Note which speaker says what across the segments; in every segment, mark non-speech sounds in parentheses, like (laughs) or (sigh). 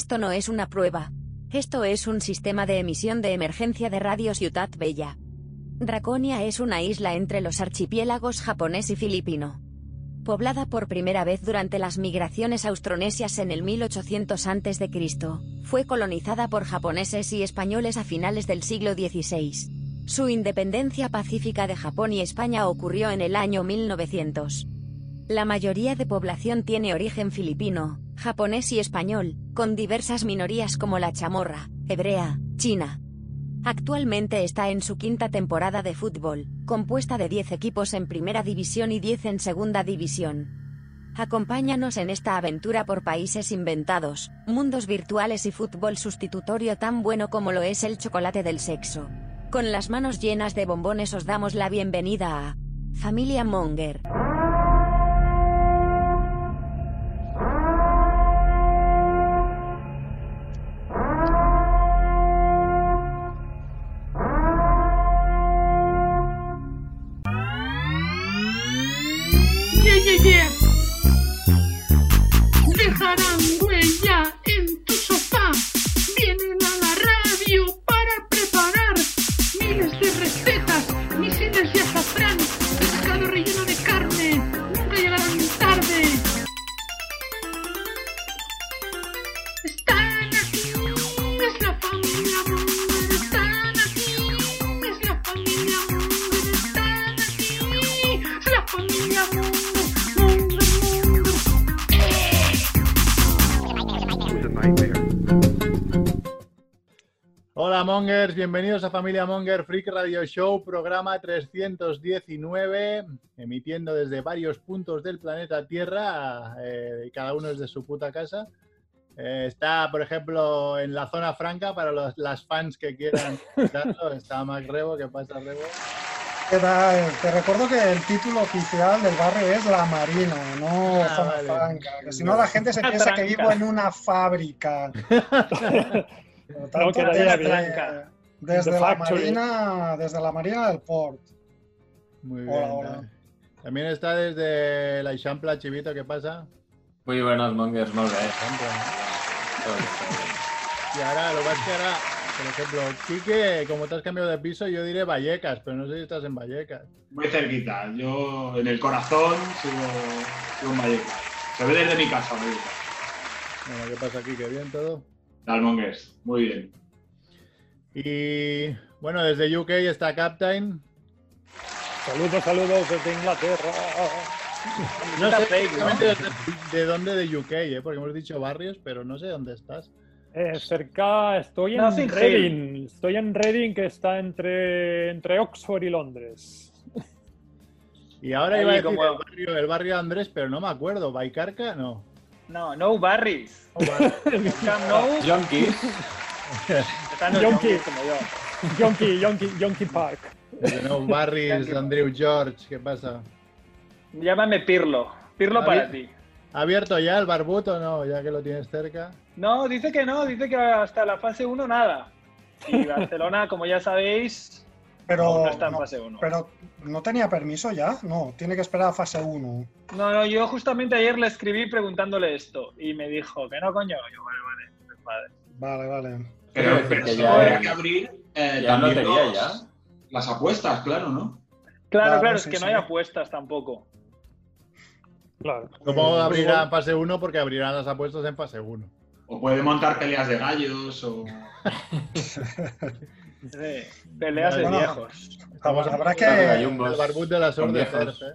Speaker 1: Esto no es una prueba. Esto es un sistema de emisión de emergencia de radio Ciudad Bella. Draconia es una isla entre los archipiélagos japonés y filipino. Poblada por primera vez durante las migraciones austronesias en el 1800 a.C., fue colonizada por japoneses y españoles a finales del siglo XVI. Su independencia pacífica de Japón y España ocurrió en el año 1900. La mayoría de población tiene origen filipino, japonés y español, con diversas minorías como la chamorra, hebrea, china. Actualmente está en su quinta temporada de fútbol, compuesta de 10 equipos en primera división y 10 en segunda división. Acompáñanos en esta aventura por países inventados, mundos virtuales y fútbol sustitutorio tan bueno como lo es el chocolate del sexo. Con las manos llenas de bombones os damos la bienvenida a Familia Monger.
Speaker 2: 谢谢
Speaker 3: 谢。Mongers, bienvenidos a Familia Monger Freak Radio Show, programa 319, emitiendo desde varios puntos del planeta Tierra, eh, cada uno desde su puta casa. Eh, está, por ejemplo, en la zona franca para los, las fans que quieran (laughs) escucharlo. Está Mac Rebo, ¿qué pasa, Rebo?
Speaker 4: ¿Qué tal? Te recuerdo que el título oficial del barrio es La Marina, no
Speaker 3: Ah,
Speaker 4: Zona
Speaker 3: vale.
Speaker 4: Franca. Que si no, la gente se piensa que vivo en una fábrica. (laughs) Por tanto,
Speaker 5: No quedaría
Speaker 4: desde, la. Marina, desde la Marina del Port.
Speaker 3: Muy
Speaker 4: Hola,
Speaker 3: bien.
Speaker 4: hola.
Speaker 3: También está desde la Ixampla, Chivito, ¿qué pasa?
Speaker 6: Muy buenos mongers, molt bé.
Speaker 3: Y ahora, lo es que ahora, por ejemplo, Quique, como te has cambiado de piso, yo diré Vallecas, pero no sé si estás en Vallecas.
Speaker 7: Muy cerquita. Yo en el corazón sigo, sigo en Vallecas. Se ve desde mi casa, Vallecas.
Speaker 3: Bueno, ¿qué pasa, Quique? ¿Bien todo?
Speaker 7: Dalmongers, muy bien.
Speaker 3: Y bueno, desde UK está Captain.
Speaker 5: Saludos, saludos desde Inglaterra.
Speaker 3: No sé exactamente de, de dónde de UK, ¿eh? porque hemos dicho barrios, pero no sé dónde estás.
Speaker 5: Eh, cerca, estoy en
Speaker 2: Nothing Hill.
Speaker 5: Reading. Estoy en Reading, que está entre, entre Oxford y Londres.
Speaker 3: Y ahora
Speaker 8: Ahí
Speaker 3: iba a decir
Speaker 8: como-
Speaker 3: el, barrio, el barrio de Andrés, pero no me acuerdo. ¿Baicarca? No.
Speaker 8: No, no Barris.
Speaker 3: No,
Speaker 8: Nou. Están los
Speaker 5: Yonki.
Speaker 8: yonkis como yo.
Speaker 5: Yonki, Yonki, Yonki Park.
Speaker 3: no, Barris, Andrew George, ¿qué pasa?
Speaker 8: Llámame Pirlo. Pirlo para ti.
Speaker 3: ¿Ha abierto ya el barbut o no? Ya que lo tienes cerca.
Speaker 8: No, dice que no, dice que hasta la fase 1 nada. Y Barcelona, como ya sabéis,
Speaker 4: Pero
Speaker 8: no está en
Speaker 4: no,
Speaker 8: fase 1.
Speaker 4: pero no tenía permiso ya. No, tiene que esperar a fase 1.
Speaker 8: No, no, yo justamente ayer le escribí preguntándole esto y me dijo que no, coño. Yo, vale, vale, pues vale.
Speaker 4: Vale, vale.
Speaker 7: Pero, pero eso
Speaker 6: ya-
Speaker 7: habría que abrir eh,
Speaker 6: ya
Speaker 7: también
Speaker 6: lotería,
Speaker 7: los-
Speaker 6: ya.
Speaker 7: las apuestas, claro, ¿no?
Speaker 8: Claro,
Speaker 4: Claro,
Speaker 8: claro, es
Speaker 4: sí,
Speaker 8: que no hay apuestas tampoco.
Speaker 5: Claro.
Speaker 3: Supongo que
Speaker 4: Eh,
Speaker 3: abrirá en fase 1 porque abrirán las apuestas en fase 1.
Speaker 7: O puede montar peleas de gallos o... (laughs)
Speaker 8: Sí, peleas de
Speaker 4: Bueno,
Speaker 8: viejos.
Speaker 3: Estamos
Speaker 4: habrá que-
Speaker 3: el barbut de las. ¿eh?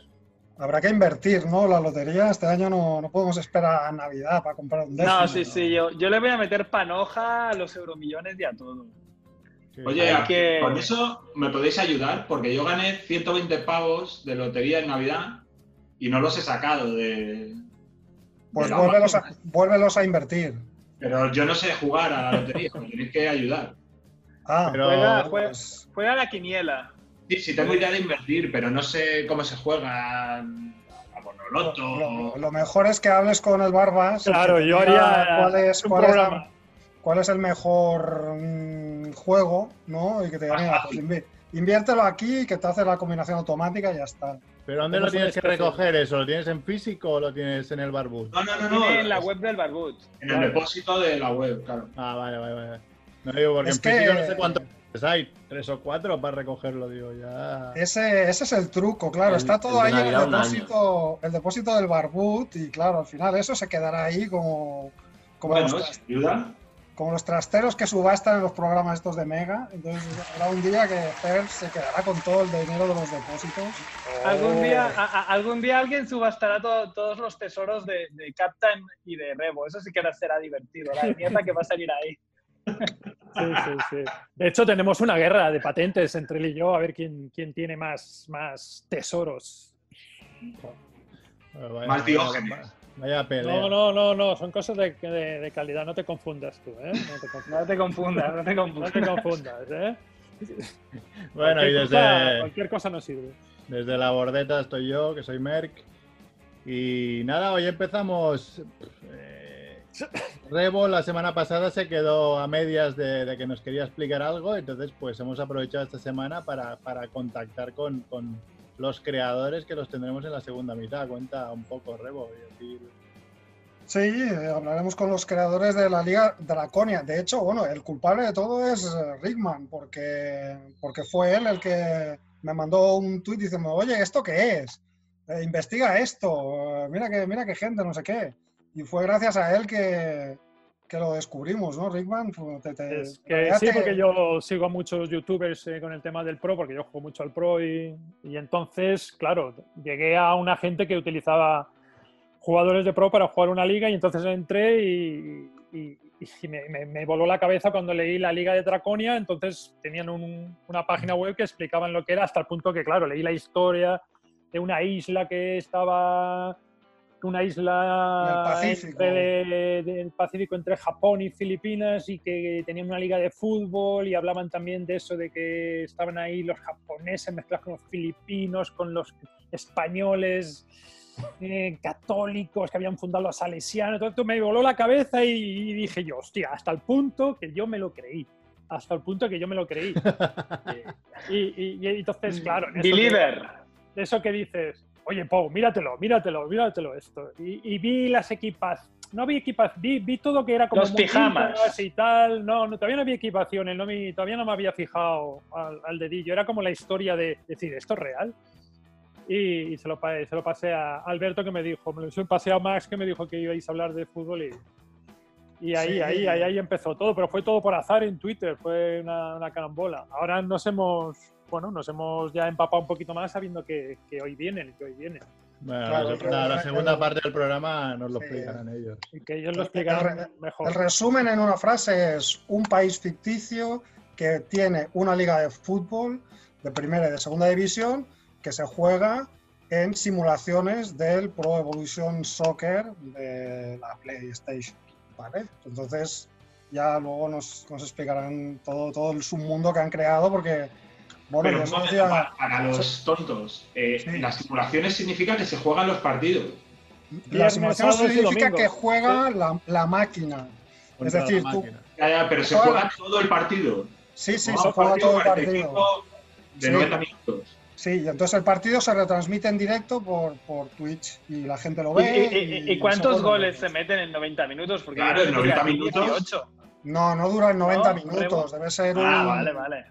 Speaker 4: Habrá que invertir, ¿no? La lotería este año no, no podemos esperar a Navidad para comprar un décimo.
Speaker 8: No, sí, sí, yo, yo le voy a meter panoja a los euromillones y a todo.
Speaker 3: Sí.
Speaker 7: Oye,
Speaker 8: Hay que-
Speaker 7: con eso me podéis ayudar porque yo gané 120 pavos de lotería en Navidad y no los he sacado de...
Speaker 4: Pues
Speaker 7: de
Speaker 4: vuélvelos a, vuélvelos a invertir.
Speaker 7: Pero yo no sé jugar a la lotería, (laughs) me tenéis que ayudar.
Speaker 4: Ah,
Speaker 3: Pero-
Speaker 8: Juega, juega,
Speaker 4: pues,
Speaker 8: juega la quiniela.
Speaker 7: Sí, sí, tengo idea de invertir, pero no sé cómo se juega a Bonoloto.
Speaker 4: lo, lo mejor es que hables con el Barbas.
Speaker 5: Claro, yo haría
Speaker 4: cuál es,
Speaker 5: un
Speaker 4: cuál es la-
Speaker 5: programa.
Speaker 4: cuál es el mejor mm, juego, ¿no? Y que te diga, mira, pues invi- inviértelo aquí y que te hace la combinación automática y ya está.
Speaker 3: ¿Pero dónde
Speaker 5: ¿Cómo
Speaker 3: lo tienes que recoger eso? ¿Lo tienes en físico o lo tienes en el barbud?
Speaker 7: No, no, no, no.
Speaker 8: en la web del Barbut.
Speaker 7: En el depósito de la web, claro.
Speaker 3: Ah, vale, vale, vale. No digo porque
Speaker 4: Es
Speaker 3: en
Speaker 4: que-
Speaker 3: no sé cuántos hay, tres o cuatro para recogerlo, digo, ya.
Speaker 4: Ese, ese es el truco, claro.
Speaker 6: El-
Speaker 4: Está todo ahí en el depósito, el depósito del barbut y claro, al final eso se quedará ahí como, como,
Speaker 7: Bueno,
Speaker 4: los, como los trasteros que subastan en los programas estos de Mega. Entonces habrá un día que Fer se quedará con todo el dinero de los depósitos.
Speaker 8: Algún día,
Speaker 5: Oh.
Speaker 8: a- a- algún día alguien subastará to- todos los tesoros de, de Captain y de Rebo. Eso sí que será divertido. La mierda que va a salir ahí.
Speaker 5: Sí, sí, sí. De hecho, tenemos una guerra de patentes entre él y yo, a ver quién, quién tiene más, más tesoros.
Speaker 3: Vaya,
Speaker 7: Más
Speaker 3: vaya-
Speaker 7: Diógenes.
Speaker 3: Vaya pelea.
Speaker 5: No, no, no, no, son cosas de, de- de calidad, no te confundas tú, ¿eh? No te confundas,
Speaker 8: No te confundas, no te
Speaker 5: no
Speaker 8: confundas.
Speaker 5: te confundas, ¿eh?
Speaker 3: Bueno, y
Speaker 5: cosa,
Speaker 3: desde,
Speaker 5: cualquier cosa no sirve.
Speaker 3: desde la bordeta estoy yo, que soy Merck. Y nada, hoy empezamos. eh, Rebo la semana pasada se quedó a medias de, que nos quería explicar algo, entonces pues hemos aprovechado esta semana para, para contactar con, con los creadores que los tendremos en la segunda mitad. Cuenta un poco, Rebo.
Speaker 4: Sí, hablaremos con los creadores de la Liga Draconia. De hecho, bueno, el culpable de todo es eh, Rickman, porque, porque fue él el que me mandó un tuit diciendo, oye, ¿esto qué es? Eh, investiga esto, mira que, mira qué gente, no sé qué. Y fue gracias a él que, que lo descubrimos, ¿no, Rickman? Te- te-
Speaker 5: Es que sí, porque yo sigo a muchos youtubers eh, con el tema del pro, porque yo juego mucho al pro y, y entonces, claro, llegué a una gente que utilizaba jugadores de pro para jugar una liga y entonces entré y, y- y me, me- me voló la cabeza cuando leí la liga de Draconia, entonces tenían un- una página web que explicaban lo que era hasta el punto que, claro, leí la historia de una isla que estaba una isla
Speaker 4: Del Pacífico.
Speaker 5: entre- de- del Pacífico entre Japón y Filipinas y que tenían una liga de fútbol y hablaban también de eso de que estaban ahí los japoneses mezclados con los filipinos, con los españoles eh, católicos que habían fundado los salesianos. Todo esto me voló la cabeza y, y dije yo, hostia, hasta el punto que yo me lo creí. Hasta el punto que yo me lo creí. (laughs) y, y- y entonces, claro, en
Speaker 8: Believer.
Speaker 5: eso que dices, oye, Pau, míratelo, míratelo, míratelo esto. Y, y vi las equipas, no vi equipas, vi, vi todo que era como
Speaker 8: Los pijamas.
Speaker 5: y tal. No, no, todavía no había equipaciones, no me- todavía no me había fijado al, al dedillo. Era como la historia de decir, ¿esto es real? Y, y se, lo, se lo pasé a Alberto que me dijo, me lo pasé a Max que me dijo que ibais a hablar de fútbol y, y ahí,
Speaker 4: Sí.
Speaker 5: ahí, ahí, ahí empezó todo, pero fue todo por azar en Twitter, fue una, una carambola. Ahora nos hemos, bueno, nos hemos ya empapado un poquito más sabiendo que, que hoy vienen, que hoy vienen.
Speaker 3: Bueno,
Speaker 4: Claro,
Speaker 3: la- la, segunda
Speaker 4: el-
Speaker 3: parte del programa nos lo
Speaker 4: Sí.
Speaker 3: explicarán ellos.
Speaker 5: Y que ellos lo
Speaker 4: El-
Speaker 5: explicarán
Speaker 4: el-
Speaker 5: mejor.
Speaker 4: El resumen en una frase es un país ficticio que tiene una liga de fútbol de primera y de segunda división que se juega en simulaciones del Pro Evolution Soccer de la PlayStation. ¿vale? Entonces ya luego nos, nos explicarán todo, todo el submundo que han creado porque, bueno,
Speaker 7: Pero un momento,
Speaker 4: decía-
Speaker 7: pa- para los tontos, eh,
Speaker 4: Sí.
Speaker 7: las simulaciones significa que se juegan los partidos.
Speaker 4: la simulación
Speaker 5: y
Speaker 4: significa que juega la, la máquina. Es
Speaker 3: Contra la
Speaker 4: decir, tú.
Speaker 7: Ya, ya, pero se juega todo el partido.
Speaker 4: sí, sí, se
Speaker 7: un
Speaker 4: juega todo el
Speaker 7: 45
Speaker 4: partido.
Speaker 7: De
Speaker 4: Sí.
Speaker 7: 90 minutos.
Speaker 4: Sí, y entonces el partido se retransmite en directo por, por Twitch y la gente lo
Speaker 8: ¿Y,
Speaker 4: ve.
Speaker 8: y- y- y cuántos
Speaker 4: nosotros lo
Speaker 8: goles se meten en 90 minutos? Porque
Speaker 7: Claro, en
Speaker 8: creo que
Speaker 7: 90
Speaker 8: aquí
Speaker 7: minutos.
Speaker 8: 18.
Speaker 4: No, no duran 90
Speaker 8: No,
Speaker 4: minutos, debe ser un...
Speaker 8: Ah, vale, vale.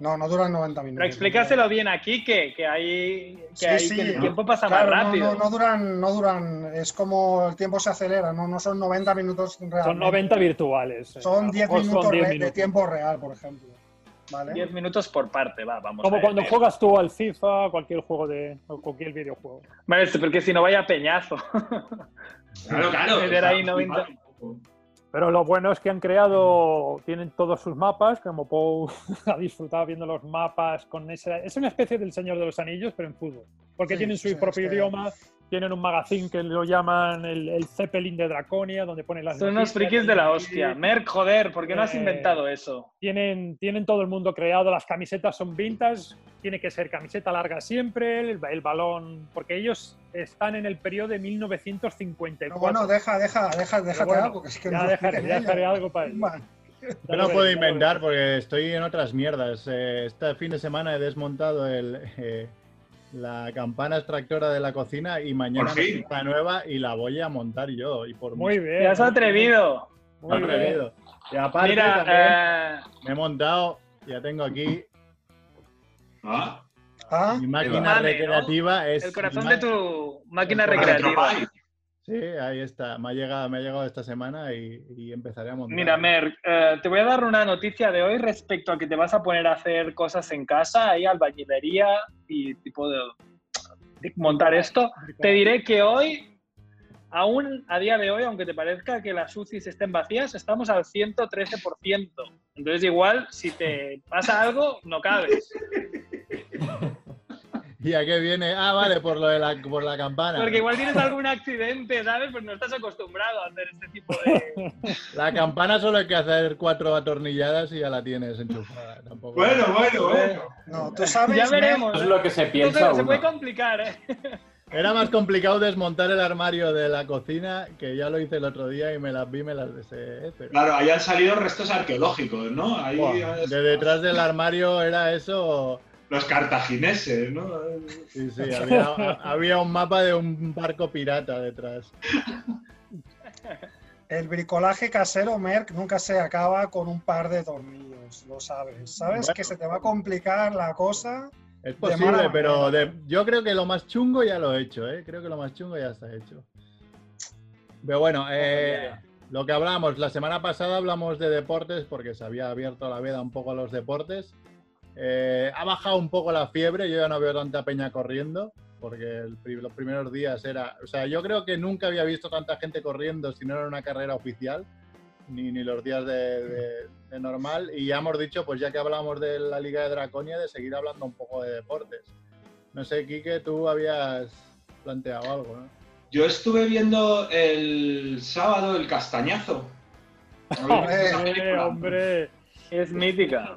Speaker 4: No, no duran 90 minutos.
Speaker 8: Pero explícaselo bien aquí, que, que, hay, que,
Speaker 4: Sí,
Speaker 8: hay-
Speaker 4: sí.
Speaker 8: que el tiempo pasa
Speaker 4: Claro,
Speaker 8: más
Speaker 4: no,
Speaker 8: rápido.
Speaker 4: no, no duran, no duran, es como el tiempo se acelera, no, no son 90 minutos realmente.
Speaker 5: Son 90 virtuales. eh,
Speaker 4: Son
Speaker 5: lo
Speaker 4: 10
Speaker 5: mejor son
Speaker 4: minutos
Speaker 5: 10
Speaker 4: re- de tiempo real, por ejemplo. ¿Vale?
Speaker 8: 10 minutos por parte, va, vamos.
Speaker 5: Como
Speaker 8: a
Speaker 5: cuando juegas tú al FIFA, cualquier juego de o cualquier videojuego.
Speaker 8: Vale, porque si no vaya peñazo.
Speaker 7: Claro, claro. (laughs)
Speaker 8: Ahí
Speaker 7: está
Speaker 8: 90.
Speaker 5: Pero lo bueno es que han creado, tienen todos sus mapas, como Pou (laughs) ha disfrutado viendo los mapas con esa... Es una especie del Señor de los Anillos, pero en fútbol. Porque
Speaker 4: Sí,
Speaker 5: tienen su
Speaker 4: sí,
Speaker 5: propio
Speaker 4: es que-
Speaker 5: idioma, tienen un magazine que lo llaman el, el Zeppelin de Draconia, donde ponen las
Speaker 8: Son unos frikis de la
Speaker 5: y
Speaker 8: hostia. Merck, joder, ¿por qué no has
Speaker 5: Eh,
Speaker 8: inventado eso?
Speaker 5: Tienen, tienen todo el mundo creado, las camisetas son vintage, tiene que ser camiseta larga siempre, el, el balón, porque ellos están en el periodo de 1954.
Speaker 4: Pero bueno, deja, deja, deja, déjate
Speaker 5: bueno,
Speaker 4: algo, que es que
Speaker 5: ya
Speaker 4: lo
Speaker 5: dejaré, algo para.
Speaker 4: Man,
Speaker 3: Yo
Speaker 5: lo
Speaker 3: no puedo inventar porque estoy en otras mierdas. Eh, este fin de semana he desmontado el, eh, la campana extractora de la cocina y mañana la nueva y la voy a montar yo. Y por
Speaker 5: Muy bien.
Speaker 8: Te has atrevido.
Speaker 5: Muy bien.
Speaker 3: atrevido. Y aparte
Speaker 8: Mira,
Speaker 3: también
Speaker 8: eh,
Speaker 3: me he montado, ya tengo aquí,
Speaker 7: Ah,
Speaker 4: Ah,
Speaker 3: mi máquina recreativa. Es
Speaker 8: el corazón de tu máquina recreativa.
Speaker 3: Sí, ahí está. Me ha llegado, me ha llegado esta semana y, y empezaré a montar.
Speaker 8: Mira, Mer, eh, te voy a dar una noticia de hoy respecto a que te vas a poner a hacer cosas en casa, ahí albañilería y tipo de, de montar esto. Te diré que hoy, aún a día de hoy, aunque te parezca que las UCIs estén vacías, estamos al 113%. Entonces, igual, si te pasa algo, no cabes. (laughs) (laughs)
Speaker 3: ¿Y a qué viene? Ah, vale, por lo de la, por la campana.
Speaker 8: Porque igual tienes algún accidente, ¿sabes? Pues no estás acostumbrado a hacer este tipo de... (laughs)
Speaker 3: La campana solo hay que hacer cuatro atornilladas y ya la tienes enchufada. Tampoco...
Speaker 7: Bueno, bueno, bueno.
Speaker 4: no, tú sabes.
Speaker 8: Ya veremos.
Speaker 6: Es lo que se piensa
Speaker 8: se, puede complicar, ¿eh? (laughs)
Speaker 3: Era más complicado desmontar el armario de la cocina, que ya lo hice el otro día y me las vi, me las deseé. Pero...
Speaker 7: Claro, ahí han salido restos arqueológicos, ¿no? Ahí
Speaker 3: de detrás del armario era eso.
Speaker 7: Los cartagineses, ¿no?
Speaker 3: Sí, sí, había, había un mapa de un barco pirata detrás.
Speaker 4: El bricolaje casero, Merck, nunca se acaba con un par de tornillos, lo sabes. Sabes
Speaker 3: Bueno.
Speaker 4: que se te va a complicar la cosa.
Speaker 3: Es
Speaker 4: De
Speaker 3: posible, pero de- yo creo que lo más chungo ya lo he hecho, ¿eh? Creo que lo más chungo ya está hecho. Pero bueno, eh, lo que hablamos, la semana pasada hablamos de deportes porque se había abierto la veda un poco a los deportes. Eh, ha bajado un poco la fiebre, yo ya no veo tanta peña corriendo, porque el los primeros días era... O sea, yo creo que nunca había visto tanta gente corriendo si no era una carrera oficial, ni, ni los días de, de- de normal. Y ya hemos dicho, pues ya que hablamos de la Liga de Draconia, de seguir hablando un poco de deportes. No sé, Quique, tú habías planteado algo, ¿no?
Speaker 7: Yo estuve viendo el sábado el castañazo. (laughs) ¿Habéis visto esa
Speaker 5: Hombre,
Speaker 7: película?
Speaker 5: hombre.
Speaker 8: Es mítica.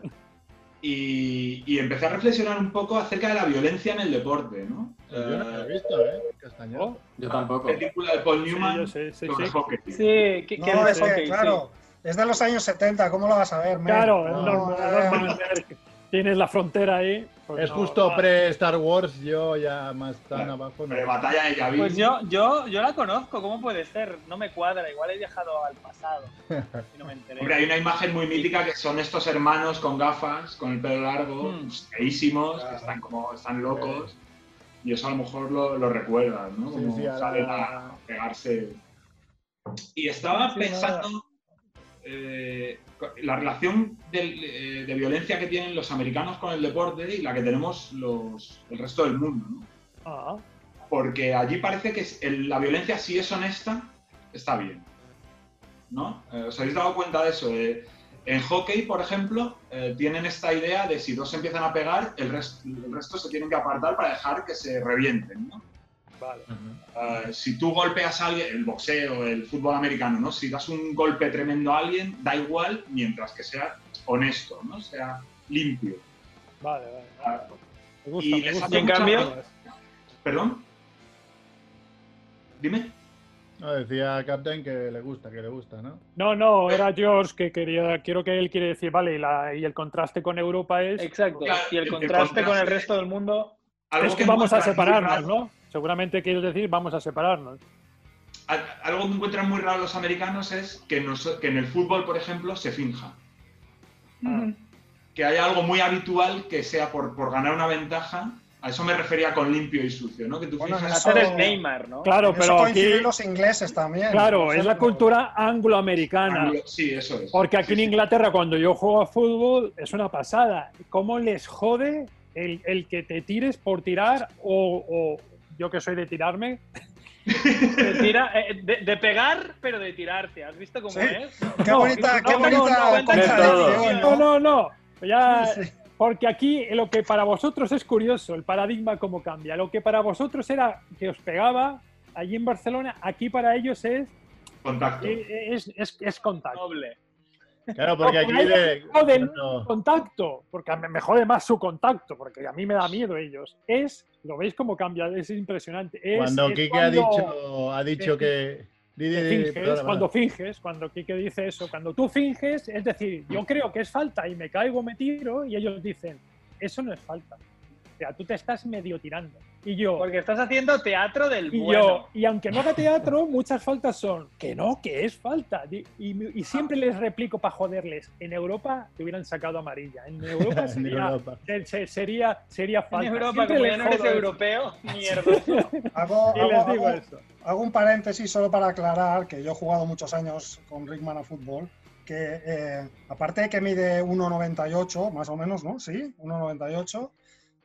Speaker 7: Y, y empecé a reflexionar un poco acerca de la violencia en el deporte, ¿no?
Speaker 3: Yo no lo he
Speaker 7: Eh,
Speaker 3: visto, ¿eh? Castañazo.
Speaker 5: Oh,
Speaker 6: Yo tampoco.
Speaker 7: película de Paul
Speaker 5: sí,
Speaker 7: Newman
Speaker 5: yo sé, sí,
Speaker 7: sobre
Speaker 5: sí.
Speaker 7: hockey.
Speaker 8: Sí, que, que
Speaker 4: No,
Speaker 8: es
Speaker 4: es
Speaker 8: hockey, sí.
Speaker 4: claro, es de los años 70, ¿cómo lo vas a ver, Merck?
Speaker 5: Claro, es
Speaker 4: No,
Speaker 5: normal,
Speaker 4: eh,
Speaker 5: normal Tienes la frontera ahí. pues
Speaker 3: es
Speaker 5: no,
Speaker 3: justo pre-Star Wars, yo ya más tan
Speaker 7: Claro,
Speaker 3: abajo no.
Speaker 7: Pero batalla de Yavin.
Speaker 8: Pues yo, yo, yo la conozco, ¿cómo puede ser? No me cuadra, igual he viajado al pasado. (laughs) Y no me enteré.
Speaker 7: Hombre, hay una imagen muy mítica que son estos hermanos con gafas, con el pelo largo,
Speaker 8: Mm.
Speaker 7: pues, feísimos, que están como están locos. Y eso a lo mejor lo, lo recuerdas, ¿no?
Speaker 3: Sí,
Speaker 7: Como
Speaker 3: sí,
Speaker 7: salen a pegarse. Y estaba
Speaker 8: Sí,
Speaker 7: pensando eh, la relación eh, de violencia que tienen los americanos con el deporte y la que tenemos los, el resto del mundo, ¿no?
Speaker 5: Ah,
Speaker 7: porque allí parece que el- la violencia, si es honesta, está bien. ¿No? Eh, ¿Os habéis dado cuenta de eso? Eh, en hockey, por ejemplo, tienen esta idea de si dos se empiezan a pegar, el, el resto se tienen que apartar para dejar que se revienten. ¿no?
Speaker 5: Vale.
Speaker 7: Eh, si tú golpeas a alguien, el boxeo, el fútbol americano, ¿no? Si das un golpe tremendo a alguien, da igual mientras que sea honesto, ¿no? Sea limpio.
Speaker 5: Vale, vale.
Speaker 7: Ah,
Speaker 5: Me gusta,
Speaker 7: Y
Speaker 5: me
Speaker 7: les
Speaker 5: gusta.
Speaker 8: En cambio-.
Speaker 7: ¿Perdón? Dime.
Speaker 3: No, decía Captain que le gusta, que le gusta, ¿no?
Speaker 5: No, no, era George que quería, quiero que él quiere decir, vale, y, la- y el contraste con Europa es,
Speaker 8: Exacto.
Speaker 7: Claro,
Speaker 8: y el
Speaker 7: el
Speaker 8: contraste con el resto del mundo.
Speaker 7: Algo
Speaker 5: es que vamos a separarnos, ¿no? Seguramente quieres decir, vamos a separarnos.
Speaker 7: Al- Algo que encuentran muy raro los americanos es que, nos- que en el fútbol, por ejemplo, se finja.
Speaker 5: Ah.
Speaker 7: Que haya algo muy habitual que sea por, por ganar una ventaja. A eso me refería con limpio y sucio, ¿no? Que tú
Speaker 4: Bueno, en
Speaker 7: finjas-
Speaker 4: eso-
Speaker 8: el Neymar, ¿no?
Speaker 5: Claro,
Speaker 4: En eso
Speaker 5: pero aquí,
Speaker 4: coinciden los ingleses también.
Speaker 5: claro, es la cultura angloamericana.
Speaker 7: Anglo- Sí, eso es.
Speaker 5: Porque aquí
Speaker 7: Sí,
Speaker 5: en
Speaker 7: sí.
Speaker 5: Inglaterra, cuando yo juego a fútbol, es una pasada. ¿Cómo les jode el, el que te tires por tirar o, o yo que soy de tirarme? (laughs)
Speaker 8: De, tira- eh, de- de pegar, pero de tirarte. ¿Has visto cómo
Speaker 4: Sí.
Speaker 8: es?
Speaker 4: Qué
Speaker 5: No,
Speaker 4: bonita,
Speaker 5: no,
Speaker 4: qué
Speaker 5: no,
Speaker 4: bonita
Speaker 8: no, no,
Speaker 6: de
Speaker 5: No,
Speaker 4: ¿no?
Speaker 5: no, no. Ya,
Speaker 4: Sí, sí.
Speaker 5: porque aquí lo que para vosotros es curioso, el paradigma cómo cambia. Lo que para vosotros era que os pegaba allí en Barcelona, aquí para ellos es,
Speaker 7: Contacto.
Speaker 5: es, es, es contacto.
Speaker 8: Noble.
Speaker 3: Claro, porque aquí
Speaker 5: pero
Speaker 3: de...
Speaker 5: contacto, porque me jode más su contacto, porque a mí me da miedo ellos. Es, lo veis cómo cambia, es impresionante. Es,
Speaker 3: Cuando
Speaker 5: es
Speaker 3: Quique ha dicho, ha dicho que...
Speaker 5: Finges, cuando finges, cuando Quique dice eso, cuando tú finges, es decir, yo creo que es falta y me caigo, me tiro, y ellos dicen, eso no es falta. sea, tú te estás medio tirando. Y yo,
Speaker 8: Porque estás haciendo teatro del
Speaker 5: y
Speaker 8: bueno.
Speaker 5: yo, y aunque no haga teatro, muchas faltas son que no, que es falta. Y, y- y siempre les replico para joderles. En Europa te hubieran sacado amarilla. En Europa (laughs)
Speaker 3: En
Speaker 5: sería,
Speaker 3: Europa.
Speaker 5: se- se- sería, sería
Speaker 8: En
Speaker 5: falta.
Speaker 8: Europa,
Speaker 5: Siempre
Speaker 8: como ya no eres europeo, (laughs) mierda. (laughs)
Speaker 4: Hago,
Speaker 5: Y
Speaker 4: hago-
Speaker 5: les digo
Speaker 4: hago-
Speaker 5: eso.
Speaker 4: hago un paréntesis solo para aclarar que yo he jugado muchos años con Rickman a fútbol, que eh, aparte de que mide 1,98 más o menos, ¿no? Sí, 1,98.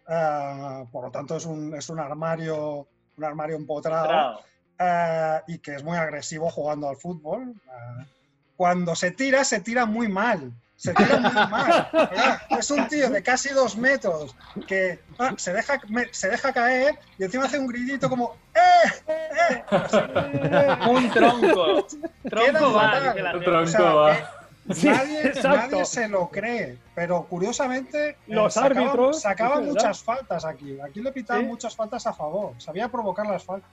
Speaker 4: Eh, por lo tanto es un, es un armario un armario empotrado eh, y que es muy agresivo jugando al fútbol. eh, cuando se tira, se tira muy mal. Se tira muy mal. ¿verdad? Es un tío de casi dos metros que ah, se, deja, me- se deja caer y encima hace un gritito como ¡Eh! ¡Eh! Así,
Speaker 8: Un tronco. Tronco va, la
Speaker 4: o sea,
Speaker 6: va.
Speaker 5: Sí,
Speaker 4: nadie, nadie se lo cree, pero curiosamente eh,
Speaker 5: Los
Speaker 4: sacaban,
Speaker 5: árbitros, verdad.
Speaker 4: muchas faltas aquí. Aquí le pitaban
Speaker 5: Sí.
Speaker 4: muchas faltas a favor. Sabía provocar las faltas.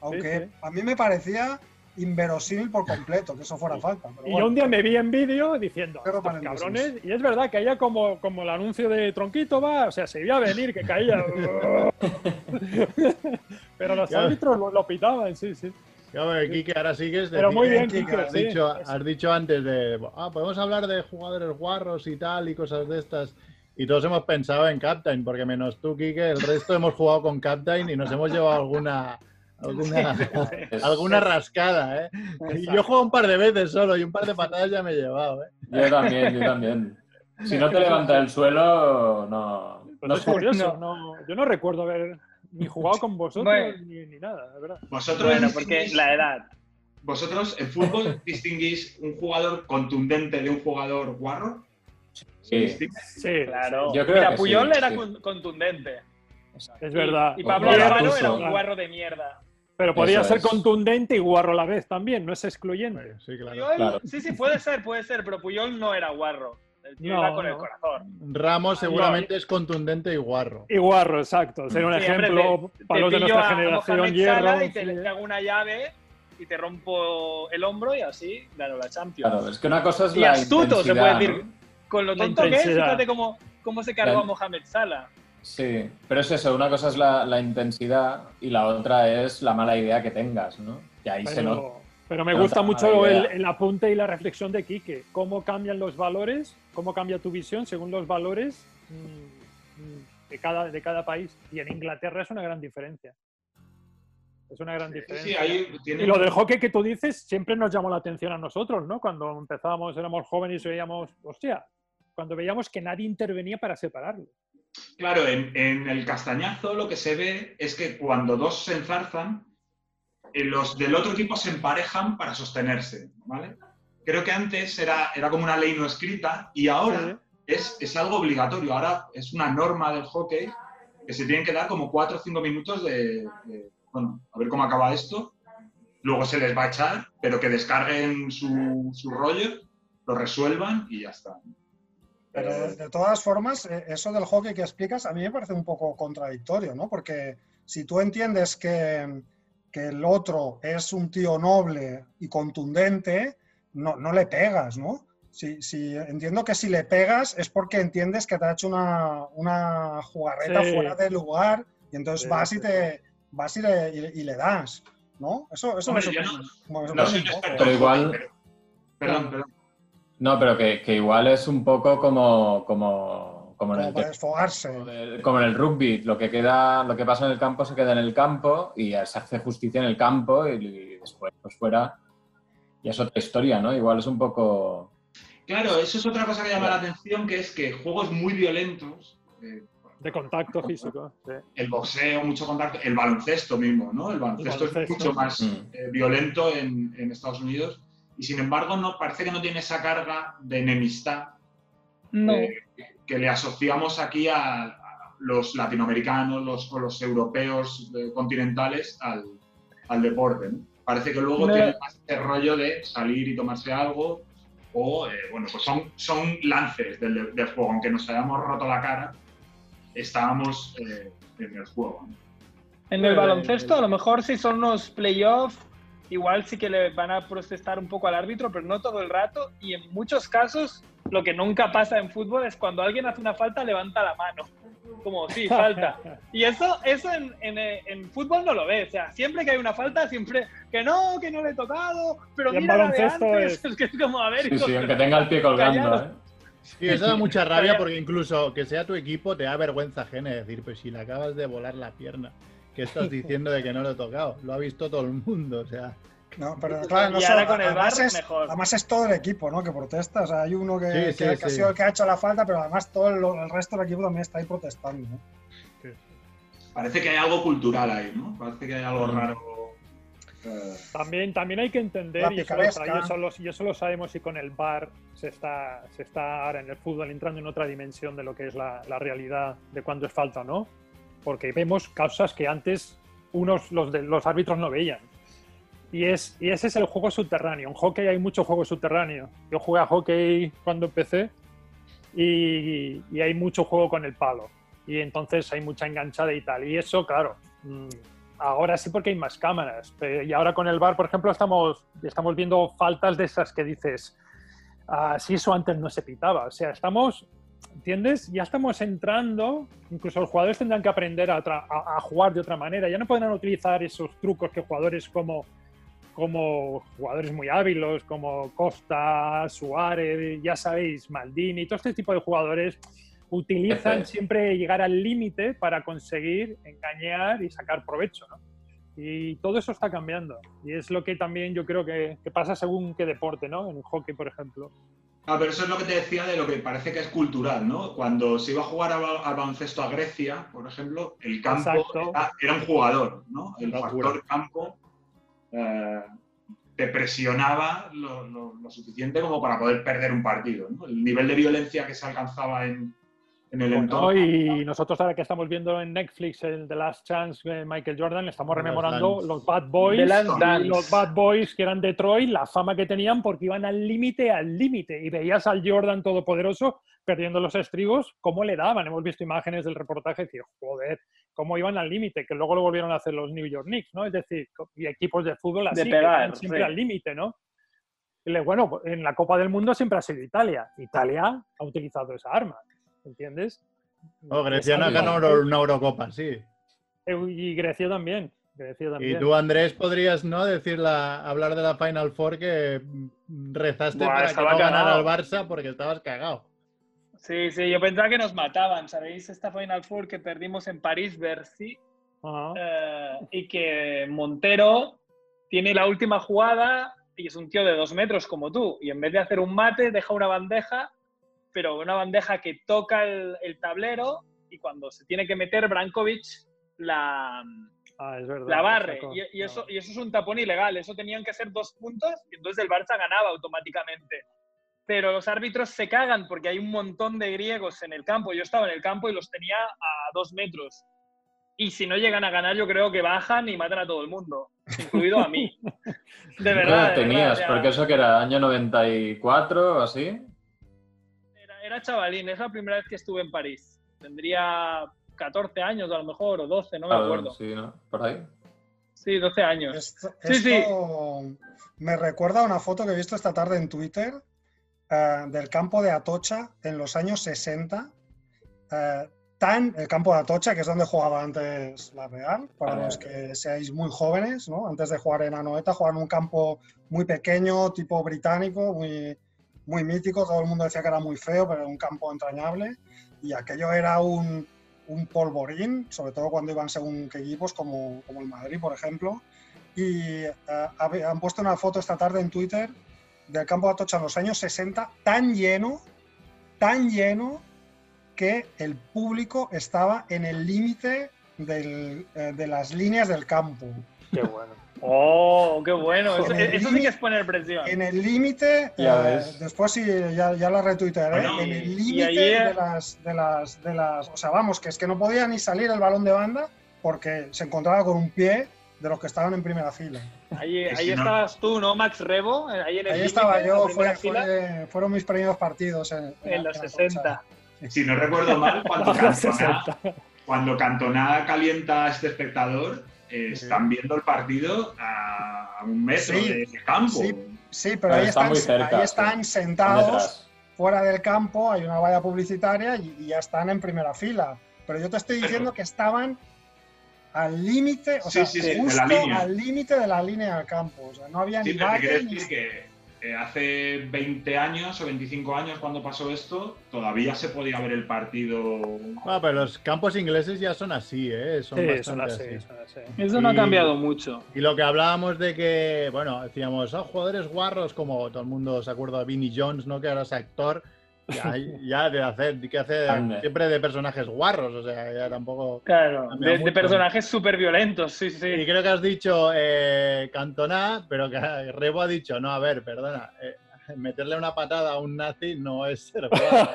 Speaker 4: Aunque
Speaker 5: sí.
Speaker 4: a mí me parecía inverosímil por completo que eso fuera falta. pero
Speaker 5: Y
Speaker 4: bueno.
Speaker 5: yo un día me vi en vídeo diciendo, cabrones, y es verdad que caía como, como el anuncio de Tronquito va, o sea, se iba a venir que caía. (laughs) (laughs) Pero los árbitros lo, lo pitaban, sí, sí.
Speaker 3: Ya, bueno, Quique, ahora sigues.
Speaker 5: Pero muy bien,
Speaker 3: Quique,
Speaker 5: Quique,
Speaker 3: has,
Speaker 5: sí.
Speaker 3: dicho, has dicho antes de. Ah, podemos hablar de jugadores guarros y tal y cosas de estas. Y todos hemos pensado en Captain, porque menos tú, Quique, el resto hemos jugado con Captain y nos hemos llevado alguna. Alguna, (laughs) alguna rascada, ¿eh? Y yo juego un par de veces solo y un par de patadas ya me he llevado, ¿eh?
Speaker 6: Yo también, yo también. Si no te levanta el suelo, no.
Speaker 5: Pues
Speaker 6: no
Speaker 5: es curioso, no, yo no recuerdo haber ni jugado con vosotros
Speaker 8: Bueno.
Speaker 5: ni, ni nada, de verdad.
Speaker 7: Vosotros,
Speaker 8: Bueno, porque la edad.
Speaker 7: vosotros en fútbol distinguís un jugador contundente de un jugador guarro.
Speaker 6: Sí.
Speaker 5: Sí,
Speaker 8: Claro.
Speaker 6: Yo creo
Speaker 8: Mira,
Speaker 6: que
Speaker 8: Puyol
Speaker 6: sí,
Speaker 8: era
Speaker 6: sí.
Speaker 8: con- contundente.
Speaker 5: es verdad.
Speaker 8: Y, y Pablo
Speaker 6: O
Speaker 8: Alfaro
Speaker 6: Gattuso.
Speaker 8: era un guarro de mierda.
Speaker 5: Pero podía
Speaker 6: Eso
Speaker 5: ser
Speaker 6: es.
Speaker 5: contundente y guarro a la vez también, no es excluyente.
Speaker 3: Sí, claro.
Speaker 8: Puyol,
Speaker 6: Claro.
Speaker 8: sí, sí, puede ser, puede ser, pero Puyol no era guarro. El tío
Speaker 5: No,
Speaker 8: iba con el
Speaker 5: no.
Speaker 8: corazón.
Speaker 3: Ramos seguramente es contundente y guarro.
Speaker 5: Y guarro, exacto. Sería un
Speaker 8: Sí, hombre,
Speaker 5: ejemplo
Speaker 8: te-
Speaker 5: para los de nuestra
Speaker 8: a
Speaker 5: generación hierro.
Speaker 8: Y te,
Speaker 5: sí.
Speaker 8: te hago una llave y te rompo el hombro y así gano la Champions.
Speaker 6: Claro, es que una cosa es
Speaker 8: y
Speaker 6: la
Speaker 8: astuto, se
Speaker 6: intensidad,
Speaker 8: puede decir.
Speaker 6: ¿no?
Speaker 8: Con lo tonto que es, fíjate cómo, cómo se cargó
Speaker 6: La-
Speaker 8: a Mohamed Salah.
Speaker 6: Sí, pero es eso, una cosa es la, la intensidad y la otra es la mala idea que tengas, ¿no? Y ahí se nota.
Speaker 5: Pero, me gusta mucho el, apunte y la reflexión de Quique. Cómo cambian los valores, cómo cambia tu visión según los valores mm, mm, de cada, de cada país. Y en Inglaterra es una gran diferencia. Es una gran
Speaker 7: Sí,
Speaker 5: diferencia.
Speaker 7: ahí tiene-
Speaker 5: Y lo del hockey que tú dices siempre nos llamó la atención a nosotros, ¿no? Cuando empezábamos, éramos jóvenes y veíamos, hostia, cuando veíamos que nadie intervenía para separarlo.
Speaker 7: Claro, en, en el castañazo lo que se ve es que cuando dos se enzarzan, los del otro equipo se emparejan para sostenerse, ¿vale? Creo que antes era, era como una ley no escrita y ahora es, es algo obligatorio. Ahora es una norma del hockey que se tienen que dar como cuatro o cinco minutos de, de, bueno, a ver cómo acaba esto. Luego se les va a echar, pero que descarguen su, su rollo, lo resuelvan y ya está.
Speaker 4: Pero de, de todas formas, eh, eso del hockey que explicas a mí me parece un poco contradictorio, ¿no? Porque si tú entiendes que, que el otro es un tío noble y contundente, no, no le pegas, ¿no? Si, si- entiendo que si le pegas es porque entiendes que te ha hecho una, una jugarreta
Speaker 5: Sí.
Speaker 4: fuera de lugar y entonces
Speaker 5: Sí,
Speaker 4: vas y
Speaker 5: sí,
Speaker 4: te vas y le, y- y le das, ¿no? Eso, eso
Speaker 7: Hombre,
Speaker 4: me
Speaker 6: Pero igual-
Speaker 7: Perdón, perdón.
Speaker 6: No, pero que, que igual es un poco como, como, como en
Speaker 4: Como
Speaker 6: el
Speaker 4: para desfogarse.
Speaker 6: como el- como en el rugby. Lo que queda, lo que pasa en el campo se queda en el campo y se hace justicia en el campo y, y después pues fuera. Y es otra historia, ¿no? Igual es un poco.
Speaker 7: Claro, eso es otra cosa que llama la atención, que es que juegos muy violentos, eh,
Speaker 5: De contacto físico. sí.
Speaker 7: el boxeo, mucho contacto, el baloncesto mismo, ¿no? El baloncesto,
Speaker 5: baloncesto.
Speaker 7: es mucho más
Speaker 6: Mm.
Speaker 7: eh, violento en, en Estados Unidos y sin embargo no parece que no tiene esa carga de enemistad
Speaker 8: No.
Speaker 7: eh, que le asociamos aquí a, a los latinoamericanos los, o los europeos eh, continentales al, al deporte. ¿no? Parece que luego
Speaker 8: Me-
Speaker 7: tiene más este rollo de salir y tomarse algo o, eh, bueno, pues son, son lances del, del juego, aunque nos hayamos roto la cara, estábamos eh, en el juego. ¿no?
Speaker 8: En el baloncesto, a lo mejor si son unos playoffs, igual sí que le van a protestar un poco al árbitro, pero no todo el rato. Y en muchos casos, lo que nunca pasa en fútbol es cuando alguien hace una falta, levanta la mano. Como, sí, (laughs) falta. Y eso, eso en, en, en fútbol no lo ves. O sea, siempre que hay una falta, siempre que no, que no le he tocado, pero
Speaker 5: Y
Speaker 8: mira la de
Speaker 5: baloncesto
Speaker 8: antes.
Speaker 5: es- (laughs)
Speaker 8: Es que es como, a ver,
Speaker 6: Sí, sí, aunque tenga el pie colgando. ¿eh?
Speaker 3: Y eso da mucha rabia porque incluso que sea tu equipo te da vergüenza ajena decir, pues si le acabas de volar la pierna, ¿qué estás diciendo de que no lo he tocado? Lo ha visto todo el mundo, o sea.
Speaker 4: No, pero claro, no
Speaker 8: ahora
Speaker 4: solo-
Speaker 8: con el
Speaker 4: además,
Speaker 8: VAR,
Speaker 4: es,
Speaker 8: mejor.
Speaker 4: además es todo el equipo, ¿no? Que protesta. O sea, hay uno que,
Speaker 3: Sí,
Speaker 4: que-
Speaker 3: sí,
Speaker 4: que ha sido el que ha hecho la falta, pero además todo el, el resto del equipo también está ahí protestando. ¿no?
Speaker 7: Parece que hay algo cultural ahí, ¿no? Parece que hay algo
Speaker 3: Mm.
Speaker 7: raro. eh,
Speaker 5: También, también hay que entender, y eso, lo, y eso lo- y eso lo sabemos, y con el VAR se está, se está ahora en el fútbol entrando en otra dimensión de lo que es la, la realidad de cuándo es falta o no. Porque vemos causas que antes unos, los, de, los árbitros no veían. Y, es, y ese es el juego subterráneo. En hockey hay mucho juego subterráneo. Yo jugué a hockey cuando empecé y, y hay mucho juego con el palo. Y entonces hay mucha enganchada y tal. Y eso, claro, mm, ahora sí porque hay más cámaras. Pero- y ahora con el bar, por ejemplo, estamos, estamos viendo faltas de esas que dices, ah, si eso antes no se pitaba. O sea, estamos, ¿entiendes? Ya estamos entrando, incluso los jugadores tendrán que aprender a, a- a jugar de otra manera. Ya no podrán utilizar esos trucos que jugadores como, como jugadores muy hábiles, como Costa, Suárez, ya sabéis, Maldini, todo este tipo de jugadores utilizan siempre llegar al límite para conseguir engañar y sacar provecho. ¿no? Y todo eso está cambiando. Y es lo que también yo creo que, que pasa según qué deporte, ¿no? En el hockey, por ejemplo.
Speaker 7: Ah, pero eso es lo que te decía de lo que parece que es cultural, ¿no? Cuando se iba a jugar al ba- al baloncesto a Grecia, por ejemplo, el campo era, era un jugador, ¿no? El factor campo eh, te presionaba lo, lo- lo suficiente como para poder perder un partido, ¿no? El nivel de violencia que se alcanzaba en, en el
Speaker 5: Bueno,
Speaker 7: entorno.
Speaker 5: y nosotros ahora que estamos viendo en Netflix el The Last Chance de Michael Jordan, estamos rememorando
Speaker 3: Dance.
Speaker 5: los Bad Boys,
Speaker 8: The Last
Speaker 5: y
Speaker 8: Dance.
Speaker 5: los Bad Boys que eran Detroit, la fama que tenían porque iban al límite, al límite, y veías al Jordan todopoderoso perdiendo los estribos, cómo le daban. Hemos visto imágenes del reportaje y decir, joder, cómo iban al límite, que luego lo volvieron a hacer los New York Knicks, ¿no? Es decir, y equipos de fútbol así, que
Speaker 8: pegar,
Speaker 5: iban siempre
Speaker 8: sí.
Speaker 5: al límite, ¿no? Y Bueno, en la Copa del Mundo siempre ha sido Italia. Italia ha utilizado esa arma, ¿entiendes?
Speaker 3: Oh, Grecia no ha
Speaker 5: Es
Speaker 3: ganado
Speaker 5: algo-
Speaker 3: una Eurocopa, sí.
Speaker 5: Y Grecia también. Grecia también.
Speaker 3: Y tú, Andrés, podrías no decir la, hablar de la Final Four que mm, rezaste
Speaker 8: Buah,
Speaker 3: para que no ganara el Barça porque estabas cagado.
Speaker 8: Sí, sí, yo pensaba que nos mataban, ¿sabéis? Esta Final Four que perdimos en París, Bercy, eh, y que Montero tiene la última jugada y es un tío de dos metros como tú, y en vez de hacer un mate, deja una bandeja, pero una bandeja que toca el, el tablero y cuando se tiene que meter, Brankovic la,
Speaker 5: Ah, es verdad.
Speaker 8: la barre.
Speaker 5: sacó.
Speaker 8: Y, y eso,
Speaker 5: Ah.
Speaker 8: y eso es un tapón ilegal. Eso tenían que ser dos puntos y entonces el Barça ganaba automáticamente. Pero los árbitros se cagan porque hay un montón de griegos en el campo. Yo estaba en el campo y los tenía a dos metros. Y si no llegan a ganar, yo creo que bajan y matan a todo el mundo, incluido a mí. (laughs) De
Speaker 6: ¿Qué
Speaker 8: verdad.
Speaker 6: edad
Speaker 8: de
Speaker 6: tenías?
Speaker 8: verdad, o sea,
Speaker 6: Porque eso que era año 94 o así.
Speaker 8: Era, chavalín, es la primera vez que estuve en París. Tendría 14 años a lo mejor, o 12, no me
Speaker 6: Claro,
Speaker 8: acuerdo.
Speaker 6: sí, ¿no? Por ahí.
Speaker 8: Sí, 12 años.
Speaker 4: Esto,
Speaker 8: Sí, sí.
Speaker 4: esto me recuerda a una foto que he visto esta tarde en Twitter eh, del campo de Atocha en los años 60. Eh, tan, el campo de Atocha, que es donde jugaba antes la Real, para
Speaker 6: Ah,
Speaker 4: los que seáis muy jóvenes, ¿no? Antes de jugar en Anoeta, jugaban en un campo muy pequeño, tipo británico, muy, muy mítico. Todo el mundo decía que era muy feo, pero era un campo entrañable. Y aquello era un, un polvorín, sobre todo cuando iban según qué equipos, como, como el Madrid, por ejemplo. Y eh, han puesto una foto esta tarde en Twitter del campo de Atocha en los años 60, tan lleno, tan lleno, que el público estaba en el límite eh, de las líneas del campo.
Speaker 5: Qué bueno.
Speaker 8: Oh, qué bueno. Eso, eso sí que es poner presión.
Speaker 4: En el límite,
Speaker 6: Ya
Speaker 4: eh,
Speaker 6: ves.
Speaker 4: después sí, ya, ya la retuitearé,
Speaker 7: Bueno,
Speaker 4: en el límite
Speaker 8: ayer-
Speaker 4: de, las, de, las, de las... O sea, vamos, que es que no podía ni salir el balón de banda porque se encontraba con un pie de los que estaban en primera fila.
Speaker 8: Ahí, estabas tú, ¿no, Max Rebo? Ahí, en el
Speaker 4: Ahí
Speaker 8: límite,
Speaker 4: estaba yo, fue- fue- fueron mis primeros partidos en,
Speaker 8: en los
Speaker 4: Atocha.
Speaker 8: 60.
Speaker 7: Si no recuerdo mal, cuando (laughs) Cantona,
Speaker 5: 60.
Speaker 7: cuando Cantona calienta a este espectador, eh, están viendo el partido a un metro
Speaker 4: Sí,
Speaker 7: de campo.
Speaker 4: sí. Sí, pero
Speaker 6: Pero
Speaker 4: ahí
Speaker 6: está
Speaker 4: están,
Speaker 6: muy cerca,
Speaker 4: ahí están
Speaker 6: sí.
Speaker 4: sentados fuera del campo, hay una valla publicitaria y, y ya están en primera fila. pero yo te estoy diciendo que estaban al límite, o
Speaker 7: Sí,
Speaker 4: sea, justo al límite de la línea del campo. O sea, no había
Speaker 7: Sí,
Speaker 4: ni valle ni
Speaker 7: que eh, hace 20 años o 25 años cuando pasó esto, todavía se podía ver el partido.
Speaker 3: Bueno, pero los campos ingleses ya son así, ¿eh? Son
Speaker 5: Sí,
Speaker 3: bastante
Speaker 5: son así,
Speaker 3: así.
Speaker 5: son así.
Speaker 8: Eso no ha cambiado mucho.
Speaker 3: Y lo que hablábamos de que, bueno, decíamos, ah, jugadores guarros, como todo el mundo se acuerda de Vinnie Jones, ¿no? Que ahora es actor. Ya, ya de hacer, que hace
Speaker 6: Ande.
Speaker 3: siempre de personajes guarros, o sea, ya tampoco.
Speaker 8: Claro, de, de personajes súper violentos, sí,
Speaker 3: Y
Speaker 8: sí.
Speaker 3: creo que has dicho eh, Cantona, pero que (laughs) Rebo ha dicho, no, a ver, perdona, eh, meterle una patada a un nazi no es ser guarro.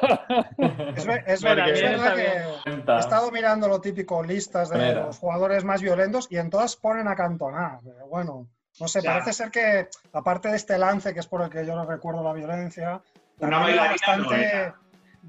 Speaker 3: (laughs)
Speaker 4: Es, es
Speaker 3: Porque-
Speaker 4: verdad, es verdad que he estado mirando lo típico listas de
Speaker 6: Mira.
Speaker 4: los jugadores más violentos y en todas ponen a Cantona. Pero Bueno, no sé,
Speaker 7: Ya.
Speaker 4: parece ser que aparte de este lance, que es por el que yo no recuerdo la violencia,
Speaker 7: Una
Speaker 4: también era
Speaker 7: bailarina no era.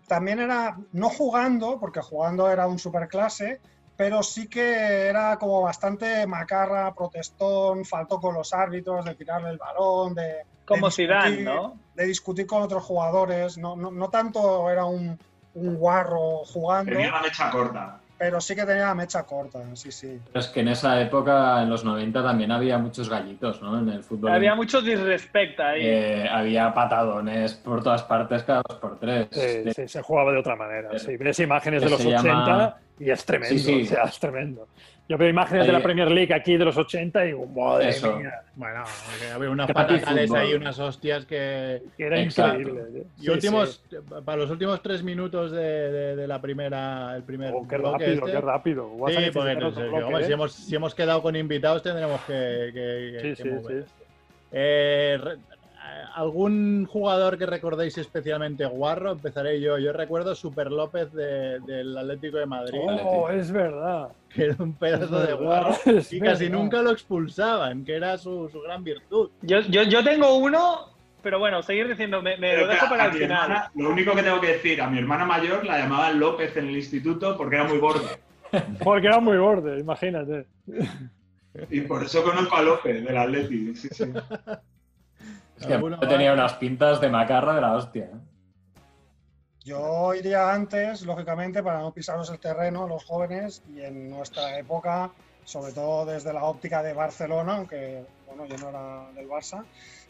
Speaker 4: También era, no jugando, porque jugando era un superclase, pero sí que era como bastante macarra, protestón, faltó con los árbitros de tirarle el balón, de,
Speaker 8: Como
Speaker 4: de
Speaker 8: Zidane,
Speaker 4: discutir,
Speaker 8: ¿no?
Speaker 4: de discutir con otros jugadores. No, no, no tanto era un, un guarro jugando,
Speaker 7: Tenía la mecha corta.
Speaker 4: Pero sí que tenía la mecha corta, sí, sí.
Speaker 6: Pero es que en esa época, en los 90, también había muchos gallitos, ¿no? En el fútbol.
Speaker 8: Había mucho disrespect ahí.
Speaker 6: Eh, había patadones por todas partes cada dos por tres.
Speaker 5: Sí,
Speaker 6: De-
Speaker 5: sí, se jugaba de otra manera. Sí, ves imágenes de los
Speaker 6: se
Speaker 5: 80
Speaker 6: llama-
Speaker 5: y es tremendo.
Speaker 6: Sí, sí.
Speaker 5: O sea, es tremendo. Yo veo imágenes de la Premier League aquí de los 80 y digo, madre
Speaker 6: Eso.
Speaker 5: mía,
Speaker 3: Bueno, había unas
Speaker 6: fútbol.
Speaker 3: ahí, unas hostias que.
Speaker 5: que era
Speaker 6: Exacto.
Speaker 5: increíble.
Speaker 3: Y
Speaker 5: Sí,
Speaker 3: últimos,
Speaker 5: sí.
Speaker 3: para los últimos tres minutos de, de- de la primera, el primer
Speaker 5: Oh, qué
Speaker 3: bloque
Speaker 5: rápido,
Speaker 3: este.
Speaker 5: qué rápido. Vas
Speaker 3: Sí, porque no
Speaker 5: bloque,
Speaker 3: hombre,
Speaker 5: ¿eh?
Speaker 3: si, hemos, si hemos quedado con invitados tendremos que, que- que-
Speaker 5: Sí,
Speaker 3: que
Speaker 5: sí,
Speaker 3: mover.
Speaker 5: sí.
Speaker 3: Eh, ¿Algún jugador que recordéis especialmente guarro? Empezaré yo. Yo recuerdo Super López de- del Atlético de Madrid,
Speaker 5: Oh, es verdad.
Speaker 3: que era un pedazo
Speaker 5: Es
Speaker 3: de
Speaker 5: verdad,
Speaker 3: guarro (laughs)
Speaker 5: es
Speaker 3: y casi
Speaker 5: verdad.
Speaker 3: nunca lo expulsaban, que era su, su gran virtud.
Speaker 8: Yo, yo, yo tengo uno, pero bueno, seguir diciendo, me, lo dejo para el final.
Speaker 7: hermana- lo único que tengo que decir, a mi hermana mayor la llamaban López en el instituto porque era muy borde. (laughs)
Speaker 5: Porque era muy borde, imagínate.
Speaker 7: Y por eso conozco a López del Atleti. Sí, sí. (laughs)
Speaker 6: Es que
Speaker 3: Alguno
Speaker 6: tenía unas pintas de macarra de la hostia. ¿eh?
Speaker 4: Yo iría antes, lógicamente, para no pisaros el terreno, los jóvenes, y en nuestra época, sobre todo desde la óptica de Barcelona, aunque bueno, yo no era del Barça,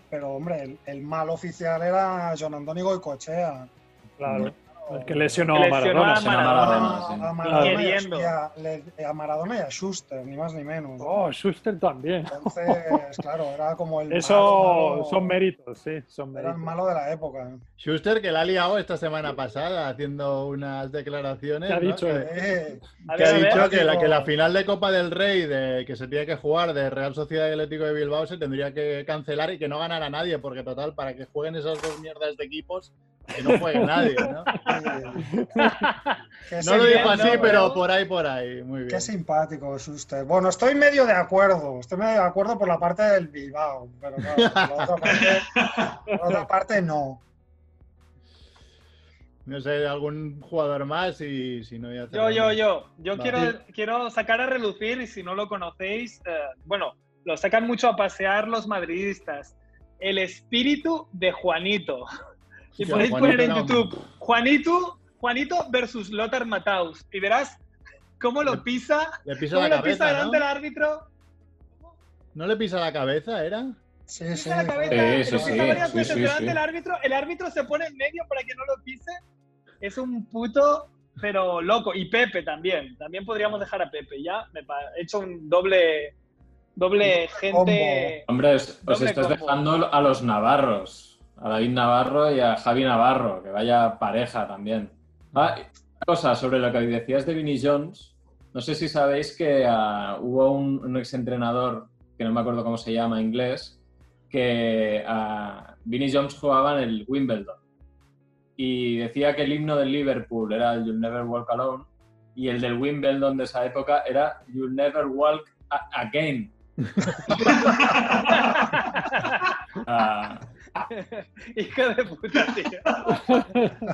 Speaker 4: pero hombre, el, el mal oficial era John Antonio Goicoechea.
Speaker 5: Claro. El que lesionó
Speaker 8: Que
Speaker 5: a
Speaker 8: lesionó
Speaker 5: Maradona.
Speaker 8: a Maradona.
Speaker 6: Maradona, sí.
Speaker 4: a, Maradona y a-
Speaker 8: Queriendo.
Speaker 4: a, Maradona y a Schuster, ni más ni menos.
Speaker 5: Oh, Schuster también.
Speaker 4: Entonces, claro, era como el
Speaker 5: Eso
Speaker 4: malo, malo-
Speaker 5: son méritos, sí, son
Speaker 4: era el
Speaker 5: méritos.
Speaker 4: malo de la época.
Speaker 3: Schuster, que la ha liado esta semana pasada haciendo unas declaraciones.
Speaker 5: ¿Qué ha dicho?
Speaker 3: Que-
Speaker 4: Eh,
Speaker 3: que ha dicho que la, que la final de Copa del Rey de, que se tiene que jugar de Real Sociedad y Atlético de Bilbao se tendría que cancelar y que no ganara nadie, porque total, para que jueguen esas dos mierdas de equipos, que no juegue nadie, ¿no? (laughs) No lo dijo así,
Speaker 8: no,
Speaker 3: pero por ahí, por ahí. Muy bien.
Speaker 4: Qué simpático es usted. Bueno, estoy medio de acuerdo. Estoy medio de acuerdo por la parte del Bilbao, pero claro, por la otra parte, por la otra parte no.
Speaker 3: No sé, algún jugador más y si no ya
Speaker 8: Yo, yo, yo. Yo
Speaker 3: Vale.
Speaker 8: quiero, quiero sacar a relucir, y si no lo conocéis, eh, bueno, lo sacan mucho a pasear los madridistas. El espíritu de Juanito. Y
Speaker 3: Hostia,
Speaker 8: podéis
Speaker 3: Juanito
Speaker 8: poner en YouTube Juanito, Juanito versus Lothar Matthaus. Y verás cómo lo pisa,
Speaker 3: Le pisa
Speaker 8: cómo
Speaker 3: la
Speaker 8: lo pisa
Speaker 3: cabeza,
Speaker 8: delante del
Speaker 3: ¿no?
Speaker 8: árbitro.
Speaker 3: ¿No le pisa la cabeza, era?
Speaker 4: Sí, sí.
Speaker 8: Pisa la cabeza,
Speaker 6: Sí, sí,
Speaker 8: lo
Speaker 6: sí,
Speaker 8: pisa varias
Speaker 6: sí,
Speaker 8: veces
Speaker 6: sí,
Speaker 8: delante
Speaker 6: sí.
Speaker 8: del árbitro. El árbitro se pone en medio para que no lo pise. Es un puto, pero loco. Y Pepe también. También podríamos dejar a Pepe. Ya me he hecho un doble, doble gente.
Speaker 6: Hombre, os, os
Speaker 8: Doble
Speaker 6: estás
Speaker 8: combo.
Speaker 6: dejando a los Navarros, a David Navarro y a Javi Navarro, que vaya pareja también. Ah, una cosa sobre lo que decías de Vinnie Jones, no sé si sabéis que ah, hubo un, un exentrenador, que no me acuerdo cómo se llama, inglés, que Vinnie Jones jugaba en el Wimbledon y decía que el himno del Liverpool era You'll Never Walk Alone y el del Wimbledon de esa época era You'll Never Walk Again. (laughs) Ah, (laughs)
Speaker 8: Hijo de puta, tío.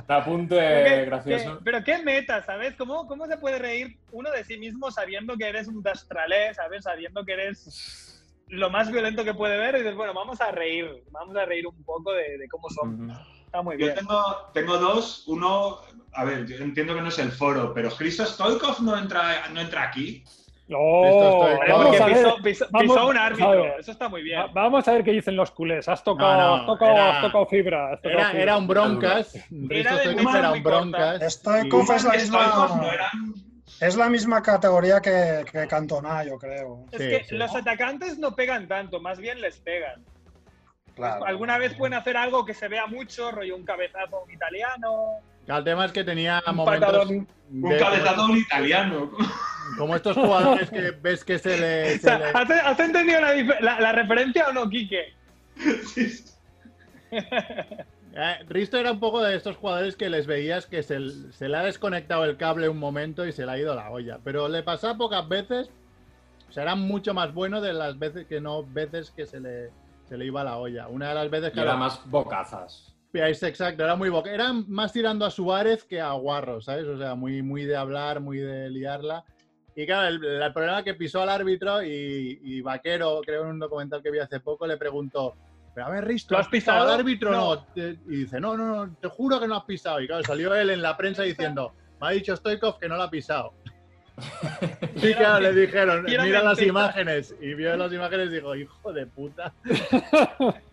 Speaker 6: apunte gracioso.
Speaker 8: pero qué meta, ¿sabes? ¿Cómo, ¿Cómo se puede reír uno de sí mismo sabiendo que eres un dastralé, ¿sabes? Sabiendo que eres lo más violento que puede ver y dices, bueno, vamos a reír, vamos a reír un poco de, de cómo son. Está muy
Speaker 7: Yo
Speaker 8: bien.
Speaker 7: tengo, tengo dos. Uno, a ver, yo entiendo que no es el foro, pero Christo Stoikov no entra, no entra aquí.
Speaker 3: Esto estoy-
Speaker 5: vamos
Speaker 8: Porque
Speaker 5: a ver.
Speaker 8: pisó, pisó-
Speaker 5: vamos-
Speaker 8: pisó un árbitro.
Speaker 5: ver.
Speaker 8: Eso está muy bien.
Speaker 5: Va- Vamos a ver qué dicen los culés. Has tocado,
Speaker 3: No, no,
Speaker 5: has tocado,
Speaker 3: era-
Speaker 5: has tocado fibra. has tocado
Speaker 3: Era,
Speaker 5: fibra.
Speaker 3: era un broncas.
Speaker 8: Era de
Speaker 3: era un broncas.
Speaker 4: Stoikov es la
Speaker 7: no
Speaker 4: misma, es la misma categoría que, que Cantona, yo creo.
Speaker 8: Es
Speaker 3: Sí,
Speaker 8: que
Speaker 3: sí.
Speaker 8: los atacantes no pegan tanto, más bien les pegan.
Speaker 4: Claro.
Speaker 8: Alguna vez pueden hacer algo que se vea mucho, rollo un cabezazo a un italiano,
Speaker 3: El tema es que tenía
Speaker 8: un
Speaker 3: momentos.
Speaker 8: patadón.
Speaker 7: Un
Speaker 3: de-
Speaker 7: cabezazo a un italiano.
Speaker 3: Como estos jugadores que ves que se le. (laughs)
Speaker 8: O
Speaker 3: se
Speaker 8: sea,
Speaker 3: le-
Speaker 8: ¿has, has entendido la, dif- la- la referencia o no, Quique?
Speaker 7: Sí.
Speaker 3: Eh, Risto era un poco de estos jugadores que les veías que se, se le ha desconectado el cable un momento y se le ha ido la olla. Pero le pasaba pocas veces. O sea, era mucho más bueno de las veces que no veces que se le, se le iba la olla. Una de las veces
Speaker 6: Y
Speaker 3: que
Speaker 6: era más bocazas.
Speaker 3: Es exacto, era muy boca. Era más tirando a Suárez que a Guarro, ¿sabes? O sea, muy, muy de hablar, muy de liarla. Y claro, el, el problema es que pisó al árbitro y, y Vaquero, creo en un documental que vi hace poco, le preguntó, pero a ver, Risto,
Speaker 8: ¿Lo has pisado?
Speaker 3: al árbitro?
Speaker 8: No.
Speaker 3: No. Y dice, no, no, no, te juro que no has pisado. Y claro, salió él en la prensa diciendo, me ha dicho Stoikov que no lo ha pisado. (laughs) Y claro, le dijeron, mira las imágenes. Y vio las imágenes y dijo, hijo de puta. (laughs)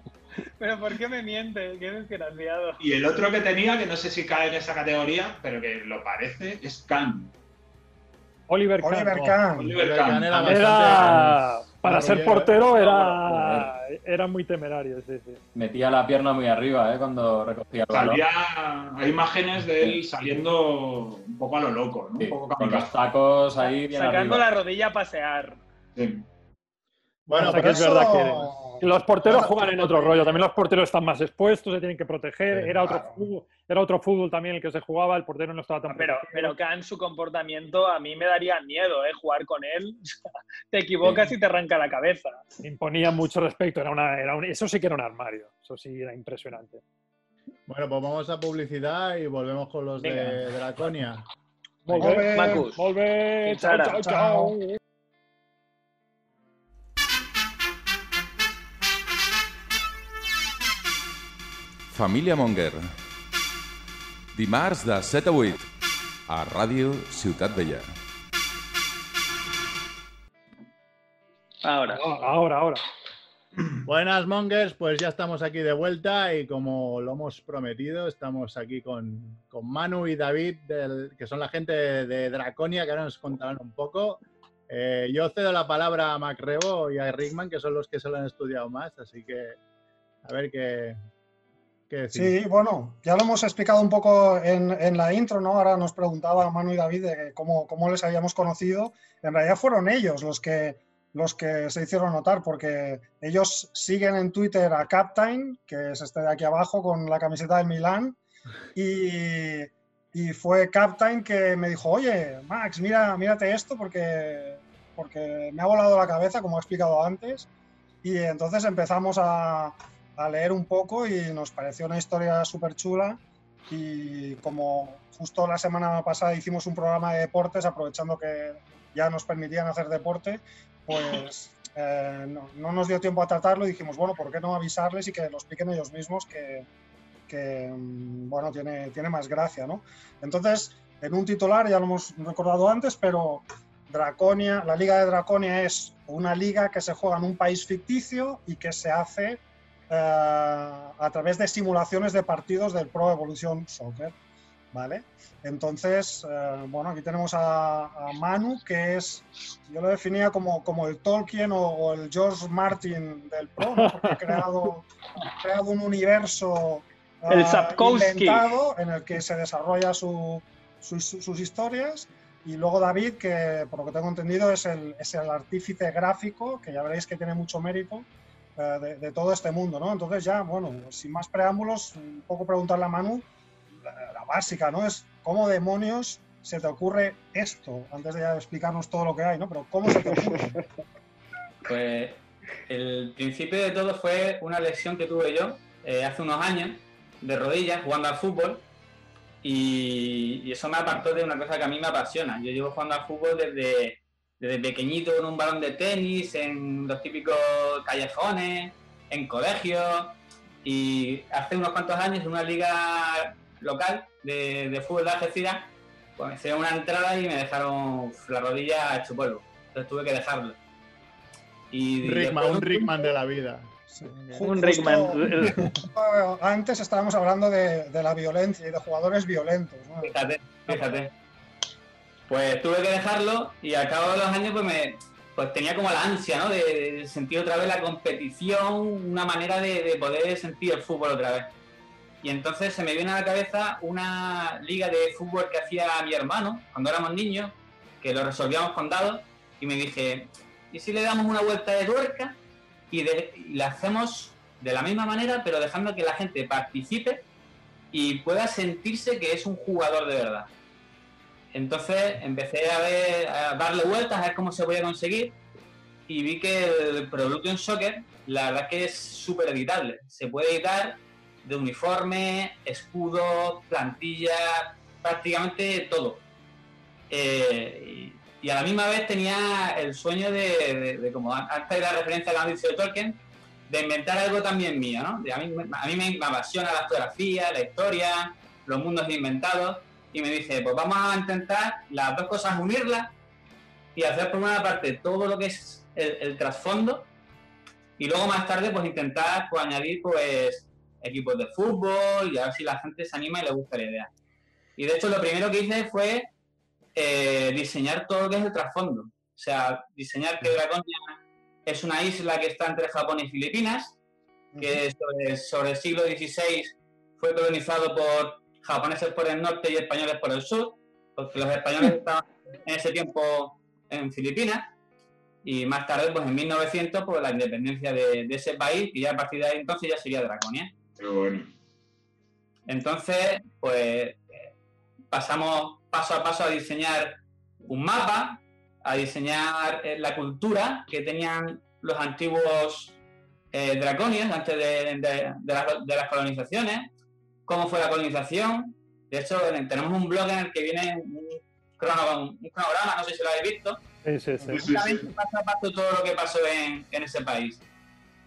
Speaker 8: Pero ¿por qué me mientes? Qué desgraciado.
Speaker 7: Y el otro que tenía, que no sé si cae en esa categoría, pero que lo parece, es Khan.
Speaker 5: Oliver Kahn.
Speaker 4: Oliver. Kahn.
Speaker 7: Oliver Kahn.
Speaker 3: Era
Speaker 7: Ah,
Speaker 5: Era, para ser portero era, era muy temerario, sí, sí.
Speaker 6: Metía la pierna muy arriba, ¿eh? Cuando recogía el balón.
Speaker 7: Salía, hay imágenes de él saliendo un poco a lo loco, ¿no?
Speaker 6: Sí,
Speaker 7: un poco
Speaker 6: con los tacos ahí bien
Speaker 8: Sacando
Speaker 6: arriba.
Speaker 8: la rodilla a pasear.
Speaker 7: Sí.
Speaker 3: Bueno,
Speaker 5: O sea, que
Speaker 3: pues
Speaker 5: es
Speaker 3: eso-
Speaker 5: verdad que los porteros juegan en otro rollo. También los porteros están más expuestos, se tienen que proteger. Era otro,
Speaker 4: claro.
Speaker 5: fútbol, era otro fútbol también el que se jugaba, el portero no estaba tan
Speaker 8: Pero,
Speaker 5: protegido.
Speaker 8: pero Khan, su comportamiento, a mí me daría miedo, ¿eh? Jugar con él. (laughs) te equivocas y te arranca la cabeza.
Speaker 5: imponía mucho respeto. Era una, era un- eso sí que era un armario. Eso sí era impresionante.
Speaker 3: Bueno, pues vamos a publicidad y volvemos con los
Speaker 8: Venga.
Speaker 3: de Draconia.
Speaker 5: Bé.
Speaker 8: Macus.
Speaker 5: Chao, chao,
Speaker 4: Chao.
Speaker 9: Família Monger. Dimarts de 7 a 8 a Ràdio Ciutat Vella.
Speaker 8: Ahora.
Speaker 5: Ahora, ahora.
Speaker 3: Buenas Mongers, pues ya estamos aquí de vuelta y como lo hemos prometido, estamos aquí con, con Manu y David, del- que son la gente de, de Draconia, que ahora nos contarán un poco. Eh, yo cedo la palabra a Macrebo y a Rickman, que son los que se lo han estudiado más, así que a ver qué, qué decís.
Speaker 4: Sí, bueno, ya lo hemos explicado un poco en, en la intro, ¿no? Ahora nos preguntaba Manu y David de cómo, cómo les habíamos conocido. En realidad fueron ellos los que, los que se hicieron notar, porque ellos siguen en Twitter a Captain, que es este de aquí abajo con la camiseta del Milán, y, y fue Captain que me dijo, oye, Max, mira, mírate esto porque, porque me ha volado la cabeza, como he explicado antes. Y entonces empezamos a, a leer un poco y nos pareció una historia súper chula. Y como justo la semana pasada hicimos un programa de deportes, aprovechando que ya nos permitían hacer deporte, pues (laughs) eh, no, no nos dio tiempo a tratarlo y dijimos, bueno, ¿por qué no avisarles y que lo expliquen ellos mismos que, que, mm, bueno, tiene, tiene más gracia, ¿no? Entonces, en un titular, ya lo hemos recordado antes, pero Draconia, la Liga de Draconia es una liga que se juega en un país ficticio y que se hace a través de simulaciones de partidos del Pro Evolution Soccer, ¿vale? Entonces, eh, bueno, aquí tenemos a, a Manu, que es, yo lo definía como, como el Tolkien o, o el George Martin del Pro, ¿no? porque ha creado, ha creado un universo (laughs)
Speaker 8: El Sapkowski.
Speaker 4: inventado en el que se desarrolla su- sus, sus historias. Y luego David, que por lo que tengo entendido es el, es el artífice gráfico, que ya veréis que tiene mucho mérito eh, de, de todo este mundo, ¿no? Entonces ya, bueno, sin más preámbulos, un poco preguntarle a Manu, la, la básica, ¿no? Es cómo demonios se te ocurre esto, antes de explicarnos todo lo que hay, ¿no? Pero ¿cómo se te ocurre? (laughs)
Speaker 10: Pues el principio de todo fue una lesión que tuve yo eh, hace unos años de rodillas jugando al fútbol y, y eso me apartó de una cosa que a mí me apasiona. Yo llevo jugando al fútbol desde, desde pequeñito en un balón de tenis, en los típicos callejones, en colegios Y hace unos cuantos años, en una liga local de, de fútbol de Algeciras, pues me hicieron una entrada y me dejaron la rodilla hecho polvo. Entonces tuve que dejarlo. Y
Speaker 3: Un Rickman, un Rickman de la vida.
Speaker 8: Un Rickman. (laughs)
Speaker 4: Antes estábamos hablando de, de la violencia y de jugadores violentos. ¿no?
Speaker 10: Fíjate, fíjate. Pues tuve que dejarlo y al cabo de los años pues me pues tenía como la ansia, ¿no? De, sentir otra vez la competición, una manera de, de poder sentir el fútbol otra vez. Y entonces se me viene a la cabeza una liga de fútbol que hacía mi hermano cuando éramos niños, que lo resolvíamos con dados, y me dije, ¿y si le damos una vuelta de tuerca y, de- y la hacemos de la misma manera, pero dejando que la gente participe y pueda sentirse que es un jugador de verdad? Entonces empecé a, ver, a darle vueltas a ver cómo se podía conseguir y vi que el Pro Evolution Soccer la verdad que es súper editable. Se puede editar de uniforme, escudo, plantilla, prácticamente todo. Eh, y, y a la misma vez tenía el sueño de, de- de como antes de la referencia al índice de Tolkien, de inventar algo también mío, ¿no? De a, mí, a mí me apasiona la fotografía, la historia, los mundos inventados, y me dice, pues vamos a intentar las dos cosas unirlas y hacer por una parte todo lo que es el, el trasfondo y luego más tarde pues intentar pues, añadir pues equipos de fútbol y a ver si la gente se anima y le gusta la idea. Y de hecho lo primero que hice fue eh, diseñar todo lo que es el trasfondo. O sea, diseñar que Draconia es una isla que está entre Japón y Filipinas, que sobre, sobre el siglo XVI fue colonizado por japoneses por el norte y españoles por el sur, porque los españoles estaban en ese tiempo en Filipinas, y más tarde, pues en 1900, pues la independencia de, de ese país, y ya a partir de ahí entonces ya sería Draconia.
Speaker 7: Qué bueno.
Speaker 10: Entonces, pues pasamos paso a paso a diseñar un mapa, a diseñar eh, la cultura que tenían los antiguos eh, draconios antes de, de- de las- de las colonizaciones, cómo fue la colonización. De hecho, en- tenemos un blog en el que viene un, crono- un cronograma, no sé si lo habéis visto,
Speaker 5: Sí, sí, sí.
Speaker 10: Paso a paso todo lo que pasó en, en ese país.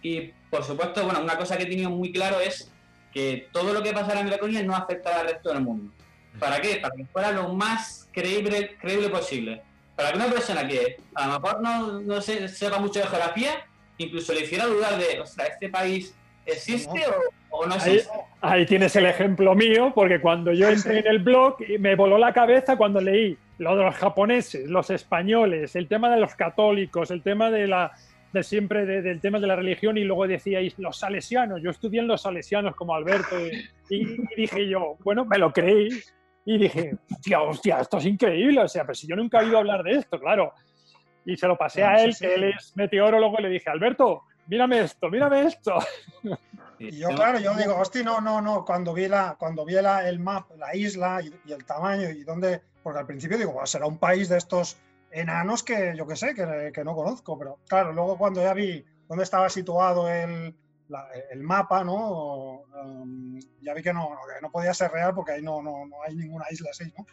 Speaker 10: Y por supuesto, bueno, una cosa que he tenido muy claro es que todo lo que pasara en Draconia no afectara al resto del mundo. ¿Para qué? Para que fuera lo más creíble, creíble posible. Para que una persona que a lo mejor no, no se- sepa mucho de geografía, incluso le hiciera dudar de, ostras, ¿este país existe o, o no
Speaker 5: Ahí,
Speaker 10: existe?
Speaker 5: ahí tienes el ejemplo mío, porque cuando yo entré en el blog me voló la cabeza cuando leí lo de los japoneses, los españoles, el tema de los católicos, el tema de la de siempre de- del tema de la religión y luego decíais los salesianos. Yo estudié en los salesianos como Alberto y, dije yo, bueno, me lo creí y dije, hostia, hostia, esto es increíble. O sea, pero si yo nunca he oído hablar de esto, claro. Y se lo pasé a
Speaker 4: Sí,
Speaker 5: él, que él es meteorólogo, y le dije, Alberto, mírame esto, mírame esto.
Speaker 4: Y yo, claro, yo digo, hostia, no, no, no, cuando vi, la, cuando vi la, el map, la isla y, y el tamaño y dónde, porque al principio digo, "Buah, será un país de estos enanos que yo qué sé, que, que no conozco, pero claro, luego cuando ya vi dónde estaba situado el, la- el mapa, ¿no? Um, ya vi que no, no, que no podía ser real porque ahí no, no, no hay ninguna isla así, ¿no?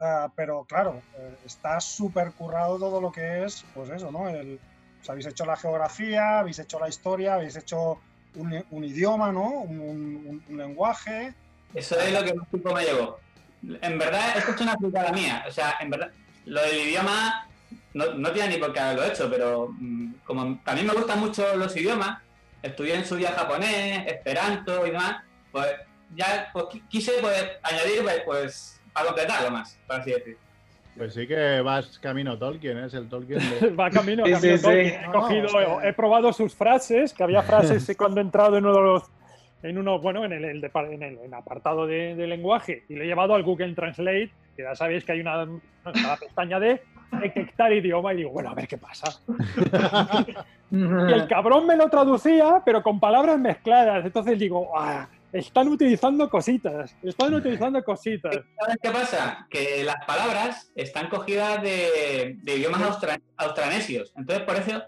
Speaker 4: Ah, pero claro, eh, está súper currado todo lo que es, pues eso, ¿no? El, o sea, habéis hecho la geografía, habéis hecho la historia, habéis hecho un, idioma, ¿no? Un, lenguaje.
Speaker 10: Eso es lo que más tiempo me llevó. En verdad, esto es una fricada mía. O sea, en verdad, lo del idioma no, no tiene ni por qué haberlo hecho, pero mm, como también me gustan mucho los idiomas, estudié en su día japonés, esperanto y demás, pues ya pues, qui- quise pues, añadir pues, pues para completarlo más, por así decir.
Speaker 3: Pues sí que vas camino Tolkien, ¿eh? es el Tolkien de... (laughs)
Speaker 5: Va camino, camino
Speaker 8: sí,
Speaker 5: Tolkien.
Speaker 8: sí.
Speaker 5: He, cogido,
Speaker 4: no,
Speaker 5: probado sus frases, que había (laughs) frases cuando he entrado en uno de los en uno, bueno, en el, el depar- en el, en apartado de, de lenguaje y lo he llevado al Google Translate, que ya sabéis que hay una, pestaña de detectar idioma y digo, bueno, a ver qué pasa. (laughs) Y el cabrón me lo traducía, pero con palabras mezcladas. Entonces digo, ah, están utilizando cositas, están utilizando cositas.
Speaker 10: ¿Sabes qué pasa? Que las palabras están cogidas de, de idiomas austra- austranesios. Entonces, por eso,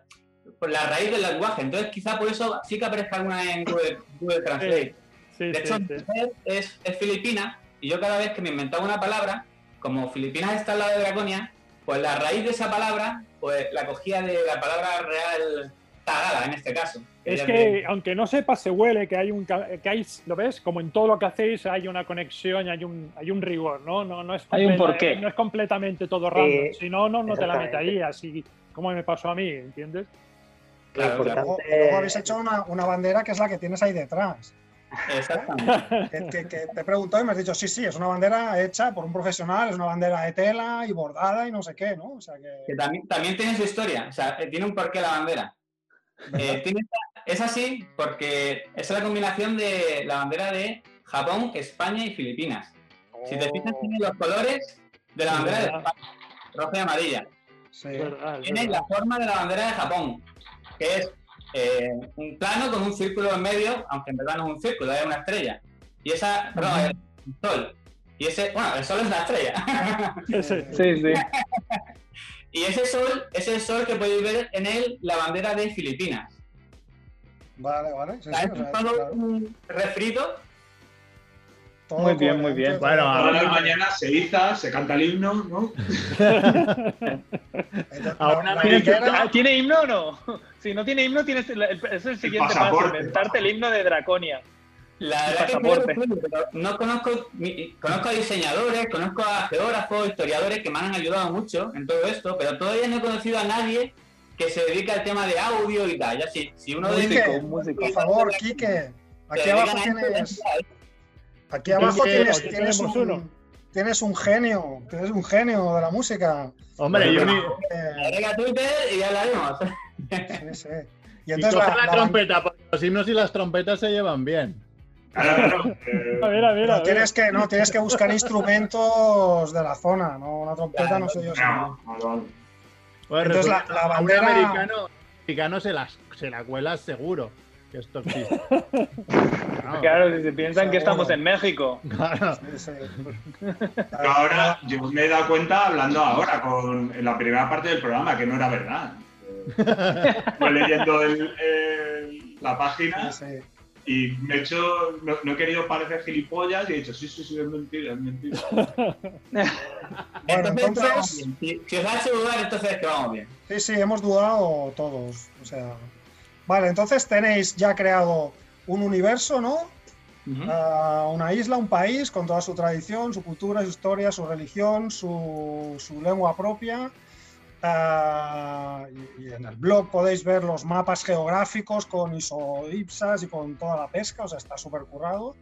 Speaker 10: por la raíz del lenguaje. Entonces, quizá por eso sí que aparezca alguna en Google, Google Translate.
Speaker 5: Sí,
Speaker 10: De
Speaker 5: sí,
Speaker 10: hecho,
Speaker 5: sí.
Speaker 10: mujer es, es filipina y yo cada vez que me inventaba una palabra, como Filipinas está al lado de Draconia, pues la raíz de esa palabra, pues la cogía de la palabra real tagada en este caso.
Speaker 5: Es que, aunque no sepas, se huele que hay un. Que hay, ¿Lo ves? Como en todo lo que hacéis, hay una conexión, hay un, hay un rigor, ¿no? No, no, es,
Speaker 8: Hay un porqué.
Speaker 5: no es completamente todo random.
Speaker 11: Sí,
Speaker 5: si no, no, no te la meterías. Y, como me pasó a mí, ¿entiendes?
Speaker 10: Claro, claro.
Speaker 4: Luego, habéis hecho una, una bandera que es la que tienes ahí detrás.
Speaker 10: Exactamente. (laughs)
Speaker 4: Que, que- que te he preguntado y me has dicho, sí, sí, es una bandera hecha por un profesional, es una bandera de tela y bordada y no sé qué, ¿no? O sea que...
Speaker 10: que también, también tiene su historia, o sea, eh, tiene un porqué la bandera. Eh, tiene esta- es así porque es la combinación de la bandera de Japón, España y Filipinas. Si te fijas, tiene los colores de la bandera de
Speaker 5: verdad.
Speaker 10: España, roja y amarilla.
Speaker 4: Sí.
Speaker 5: Es verdad, es
Speaker 10: Tiene
Speaker 5: verdad.
Speaker 10: la forma de la bandera de Japón, que es eh, un plano con un círculo en medio, aunque en verdad no es un círculo, es una estrella. Y esa, perdón, es el sol. Y ese, bueno, el sol es la estrella.
Speaker 5: Ese-
Speaker 8: Sí, sí. (laughs)
Speaker 10: y ese sol es el sol que podéis ver en él la bandera de Filipinas.
Speaker 4: Vale, vale. sí, sí, o sea,
Speaker 10: un refrito.
Speaker 4: todo
Speaker 8: Muy bien, muy bien.
Speaker 3: Bueno,
Speaker 7: Ahora de mañana se iza, se canta el himno, ¿no?
Speaker 4: Entonces,
Speaker 3: A una
Speaker 4: la
Speaker 8: ¿Tiene,
Speaker 4: bandera-
Speaker 8: ah, ¿tiene himno o no? Si no tiene himno, tienes el- el- es el siguiente paso, inventarte el himno de Draconia.
Speaker 10: La verdad que pero no conozco, mi- conozco a diseñadores, conozco a geógrafos, historiadores que me han ayudado mucho en todo esto, pero todavía no he conocido a nadie que se dedique al tema de audio y tal. Ya si, si uno de
Speaker 4: Quique,
Speaker 8: un músico.
Speaker 4: por favor, Quique,
Speaker 10: se
Speaker 4: aquí abajo tienes, aquí abajo
Speaker 3: Quique,
Speaker 4: tienes,
Speaker 5: aquí
Speaker 4: tienes
Speaker 5: tenemos
Speaker 4: un,
Speaker 5: uno.
Speaker 4: tienes un genio, tienes un genio de la música.
Speaker 3: Hombre, y, un-
Speaker 4: Eh,
Speaker 10: Agrega Twitter y ya hablaremos.
Speaker 4: sí, sí. Y
Speaker 3: y
Speaker 4: entonces
Speaker 3: coge
Speaker 4: la,
Speaker 3: la,
Speaker 4: la-
Speaker 3: trompeta, porque los himnos y las trompetas se llevan bien.
Speaker 7: Claro, (laughs) claro, eh,
Speaker 5: A ver, a ver, a
Speaker 4: no,
Speaker 5: ver.
Speaker 4: tienes que no tienes que buscar instrumentos de la zona, no una trompeta, no sé yo.
Speaker 7: no, vale.
Speaker 3: Pues
Speaker 4: Entonces, la- la
Speaker 3: a un
Speaker 4: bandera-
Speaker 3: americano, americano se, las, se la cuela seguro que esto existe. (laughs) Claro,
Speaker 8: Claro, si se piensan que estamos en México.
Speaker 3: claro.
Speaker 4: Sí, sí.
Speaker 7: Pero ahora, yo me he dado cuenta hablando ahora con en la primera parte del programa que no era verdad. (laughs) Eh, Fue leyendo el- el- la página
Speaker 4: Sí, sí.
Speaker 7: Y me he hecho, no, no he querido parecer gilipollas y he dicho, sí, sí, sí, es mentira, es mentira. (laughs)
Speaker 4: Bueno,
Speaker 10: Entonces,
Speaker 4: entonces-.
Speaker 10: Si, si os ha hecho dudar, entonces es que vamos bien.
Speaker 4: Sí, sí, hemos dudado todos. O sea, vale, entonces tenéis ya creado un universo, ¿no? Ah, una isla, un país con toda su tradición, su cultura, su historia, su religión, su, su lengua propia. Ah, y, y en el blog podéis ver los mapas geográficos con isoipsas y con toda la pesca, o sea, está súper currado.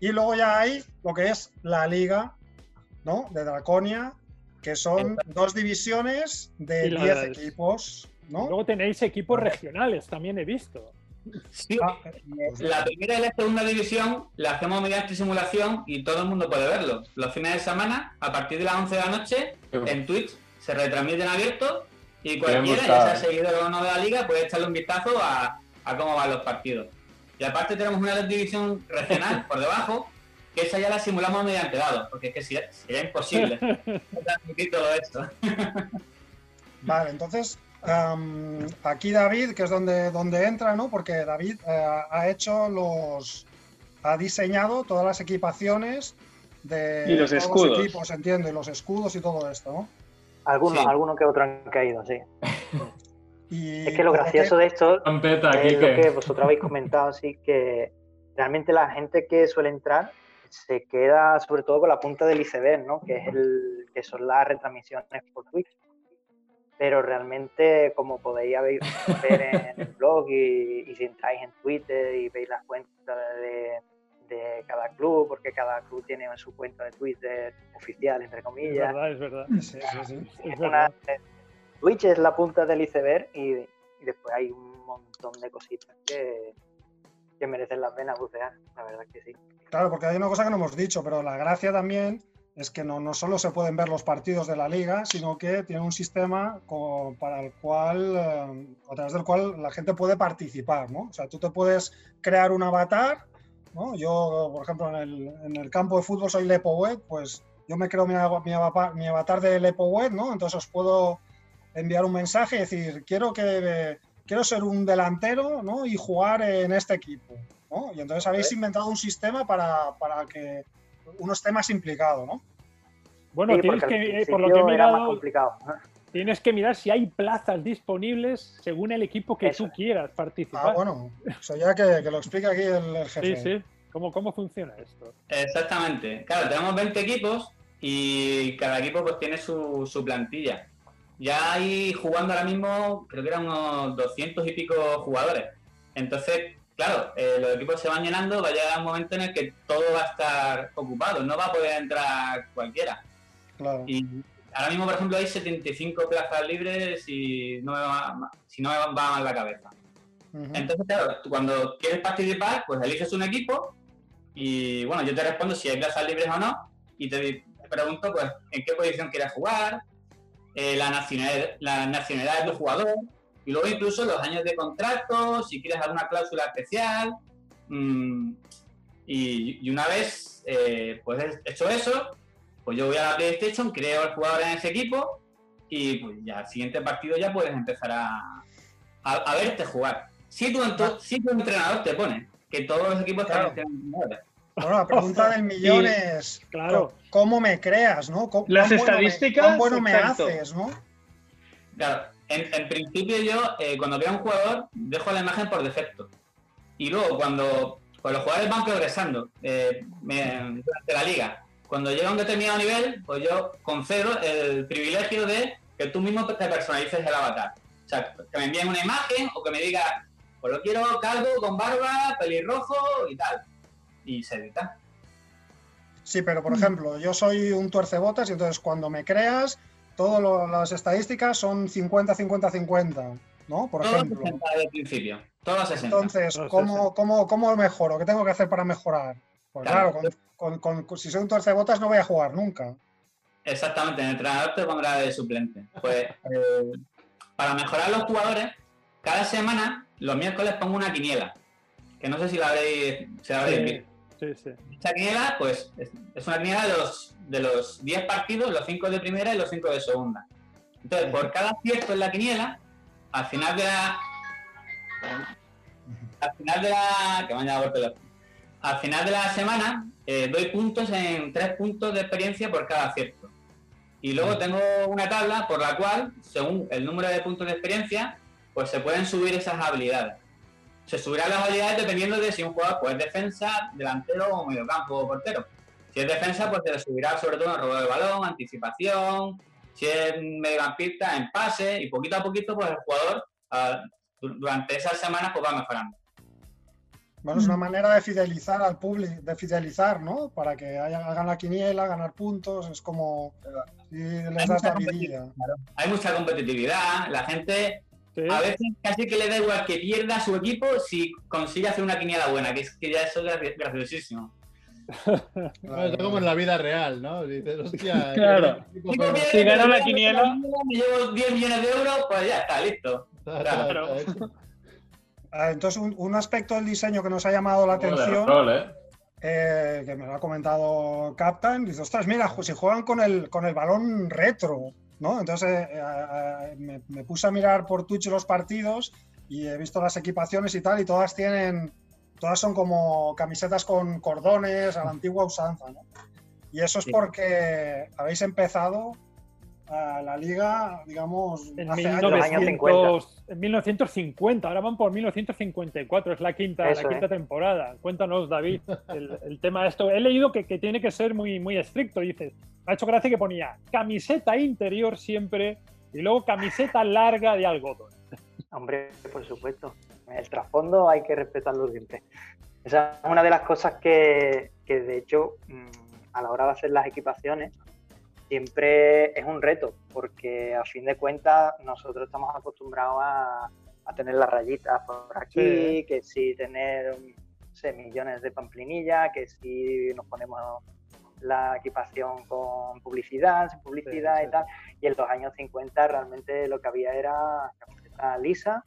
Speaker 4: Y luego ya hay lo que es la liga, ¿no? De Draconia, que son dos divisiones de
Speaker 5: Y las-
Speaker 4: 10 equipos, ¿no?
Speaker 5: Luego tenéis equipos regionales, también he visto.
Speaker 10: Sí,
Speaker 4: Ah,
Speaker 10: La primera y la segunda división la hacemos mediante simulación y todo el mundo puede verlo. Los fines de semana, a partir de las 11 de la noche, en Twitch se retransmiten abierto y cualquiera, ya sea seguidor o no de la liga, puede echarle un vistazo a, a cómo van los partidos. Y aparte tenemos una división regional (laughs) por debajo, que esa ya la simulamos mediante dados, porque es que sería, sería imposible (laughs) transmitir todo esto. (laughs)
Speaker 4: Vale, entonces am, aquí David, que es donde, donde entra, ¿no? Porque David eh, ha hecho los. ha diseñado todas las equipaciones de
Speaker 8: Y los
Speaker 4: todos
Speaker 8: escudos.
Speaker 4: equipos, entiendo, y los escudos y todo esto, ¿no?
Speaker 11: Algunos,
Speaker 10: Sí.
Speaker 11: algunos que otros han caído, sí. (laughs)
Speaker 4: Y
Speaker 11: Es que lo gracioso de esto
Speaker 6: Trompeta,
Speaker 11: es lo que vosotros habéis comentado, sí, que realmente la gente que suele entrar se queda sobre todo con la punta del iceberg, ¿no? Que, es el, que son las retransmisiones por Twitch. Pero realmente, como podéis haber- ver en el blog y, y si entráis en Twitter y veis las cuentas de, de cada club, porque cada club tiene su cuenta de Twitter oficial, entre
Speaker 5: Es
Speaker 11: comillas,
Speaker 5: verdad, es verdad.
Speaker 4: Sí, sí, sí.
Speaker 5: Es
Speaker 11: es
Speaker 5: verdad.
Speaker 11: una- Twitch es la punta del iceberg y, y después hay un montón de cositas que, que merecen la pena bucear, la verdad que sí.
Speaker 4: Claro, porque hay una cosa que no hemos dicho, pero la gracia también es que no, no solo se pueden ver los partidos de la liga, sino que tiene un sistema co- para el cual, eh, a través del cual la gente puede participar, ¿no? O sea, tú te puedes crear un avatar, ¿no? Yo, por ejemplo, en el, en el campo de fútbol soy Lepowet, pues yo me creo mi, mi avatar, mi avatar de Lepowet, ¿no? Entonces os puedo enviar un mensaje y decir, quiero que quiero ser un delantero, ¿no? Y jugar en este equipo, ¿no? Y entonces habéis inventado un sistema para, para que uno esté más implicado, ¿no?
Speaker 5: Bueno,
Speaker 11: Sí,
Speaker 5: tienes que, eh, por lo que he
Speaker 11: principio era más
Speaker 5: mirado,
Speaker 11: complicado.
Speaker 5: Tienes que mirar si hay plazas disponibles según el equipo que
Speaker 11: Eso.
Speaker 5: tú quieras participar.
Speaker 4: Ah, bueno, eso ya que, que lo explica aquí el, el jefe.
Speaker 5: Sí, sí. ¿Cómo, ¿Cómo funciona esto?
Speaker 10: Exactamente. Claro, tenemos 20 equipos y cada equipo pues tiene su, su plantilla. Ya hay jugando ahora mismo, creo que eran unos 200 y pico jugadores. Entonces, claro, eh, los equipos se van llenando, va a llegar un momento en el que todo va a estar ocupado, no va a poder entrar cualquiera.
Speaker 4: Claro.
Speaker 10: Y ahora mismo, por ejemplo, hay 75 plazas libres y no me va, si no me va mal la cabeza. Entonces, claro, tú cuando quieres participar, pues eliges un equipo y, bueno, yo te respondo si hay plazas libres o no y te, pregunto, pues, en qué posición quieres jugar, eh, la, nacionalidad, la nacionalidad de tu jugador y luego incluso los años de contrato, si quieres alguna cláusula especial. mm, y, y una vez, eh, pues, hecho eso, pues yo voy a la PlayStation, creo el jugador en ese equipo y pues ya al siguiente partido ya puedes empezar a, a, a verte jugar. Si tu, ento- si tu entrenador te pone, que todos los equipos
Speaker 4: Claro.
Speaker 10: tienen entrenadores.
Speaker 4: Bueno, la pregunta del (laughs) millón es
Speaker 5: Claro.
Speaker 4: ¿cómo me creas, no? ¿Cómo-
Speaker 8: Las
Speaker 4: me-
Speaker 8: estadísticas,
Speaker 4: cuán bueno me
Speaker 8: exacto.
Speaker 4: haces, no?
Speaker 10: Claro, en, en principio yo, eh, cuando creo un jugador, dejo la imagen por defecto. Y luego, cuando pues los jugadores van progresando eh, me- durante la liga, cuando llega a un determinado nivel, pues yo concedo el privilegio de que tú mismo te personalices el avatar. O sea, que me envíen una imagen o que me diga, pues lo quiero calvo, con barba, pelirrojo y tal. Y se edita.
Speaker 4: Sí, pero por ejemplo, yo soy un tuercebotas y entonces cuando me creas, todas las estadísticas son 50, 50, 50, ¿no? Por
Speaker 10: Todo
Speaker 4: ejemplo.
Speaker 10: 60 de principio. Todo 60.
Speaker 4: Entonces, ¿cómo, cómo, ¿cómo mejoro? ¿Qué tengo que hacer para mejorar? Pues
Speaker 10: Claro.
Speaker 4: claro, con, con- con- si soy un tuercebotas no voy a jugar nunca.
Speaker 10: Exactamente, el entrenador te pondrá de suplente. Pues (laughs) eh, para mejorar los jugadores, cada semana, los miércoles pongo una quiniela. Que no sé si la habréis, si la habréis visto.
Speaker 5: Sí, sí.
Speaker 10: Esta quiniela, pues, es, es una quiniela de los, de los 10 partidos, los 5 de primera y los 5 de segunda. Entonces, por cada acierto en la quiniela, al final de la. Al final de la. Que me han llamado por teléfono. Al final de la semana, eh, doy puntos en 3 puntos de experiencia por cada acierto. Y luego tengo una tabla por la cual, según el número de puntos de experiencia, pues se pueden subir esas habilidades se subirán las habilidades dependiendo de si un jugador pues, es defensa, delantero o mediocampo o portero. Si es defensa, pues se le subirá sobre todo en robo de balón, anticipación, si es mediocampista, en pase, y poquito a poquito pues el jugador ah, du- durante esas semanas pues va mejorando.
Speaker 4: Bueno, es una manera de fidelizar al público, de fidelizar, ¿no? Para que haya- hagan la quiniela, ganar puntos, es como si les das la vidilla.
Speaker 10: Hay mucha competitividad, la gente
Speaker 5: Sí.
Speaker 10: a veces casi que le da igual que pierda su equipo si consigue hacer una quiniela buena, que es que ya eso es graci- graciosísimo. (laughs)
Speaker 3: Bueno, esto como en la vida real, ¿no? Dices, hostia, (laughs)
Speaker 8: Claro.
Speaker 10: Si
Speaker 8: gana la quiniela-
Speaker 10: me llevo 10 millones de euros, pues ya está, listo.
Speaker 8: Claro.
Speaker 4: Ah, Entonces, un, un aspecto del diseño que nos ha llamado la atención,
Speaker 6: rol, ¿eh?
Speaker 4: eh, que me lo ha comentado Captain, dice, ostras, mira, si juegan con el, con el balón retro, ¿no? Entonces eh, eh, me, me puse a mirar por Twitch los partidos y he visto las equipaciones y tal, y todas tienen, todas son como camisetas con cordones a la antigua usanza, ¿no? Y eso es
Speaker 10: Sí.
Speaker 4: porque habéis empezado a la liga, digamos,
Speaker 5: En,
Speaker 4: hace años.
Speaker 5: 1900 en 1950, ahora van por 1954, es la quinta,
Speaker 11: Eso
Speaker 5: la quinta temporada. Cuéntanos, David, (laughs) el, el tema de esto. He leído que, que tiene que ser muy, muy estricto, dices. Me ha hecho gracia que ponía camiseta interior siempre y luego camiseta larga de algodón. (laughs)
Speaker 11: Hombre, por supuesto. El trasfondo hay que respetarlo siempre. Esa es una de las cosas que, que, de hecho, mm, a la hora de hacer las equipaciones, siempre es un reto, porque a fin de cuentas nosotros estamos acostumbrados a, a tener las rayitas por aquí,
Speaker 5: Sí.
Speaker 11: que si tener no sé, millones de pamplinilla, que si nos ponemos la equipación con publicidad, sin publicidad
Speaker 5: Sí,
Speaker 11: y tal. Y en los años 50 realmente lo que había era camiseta lisa,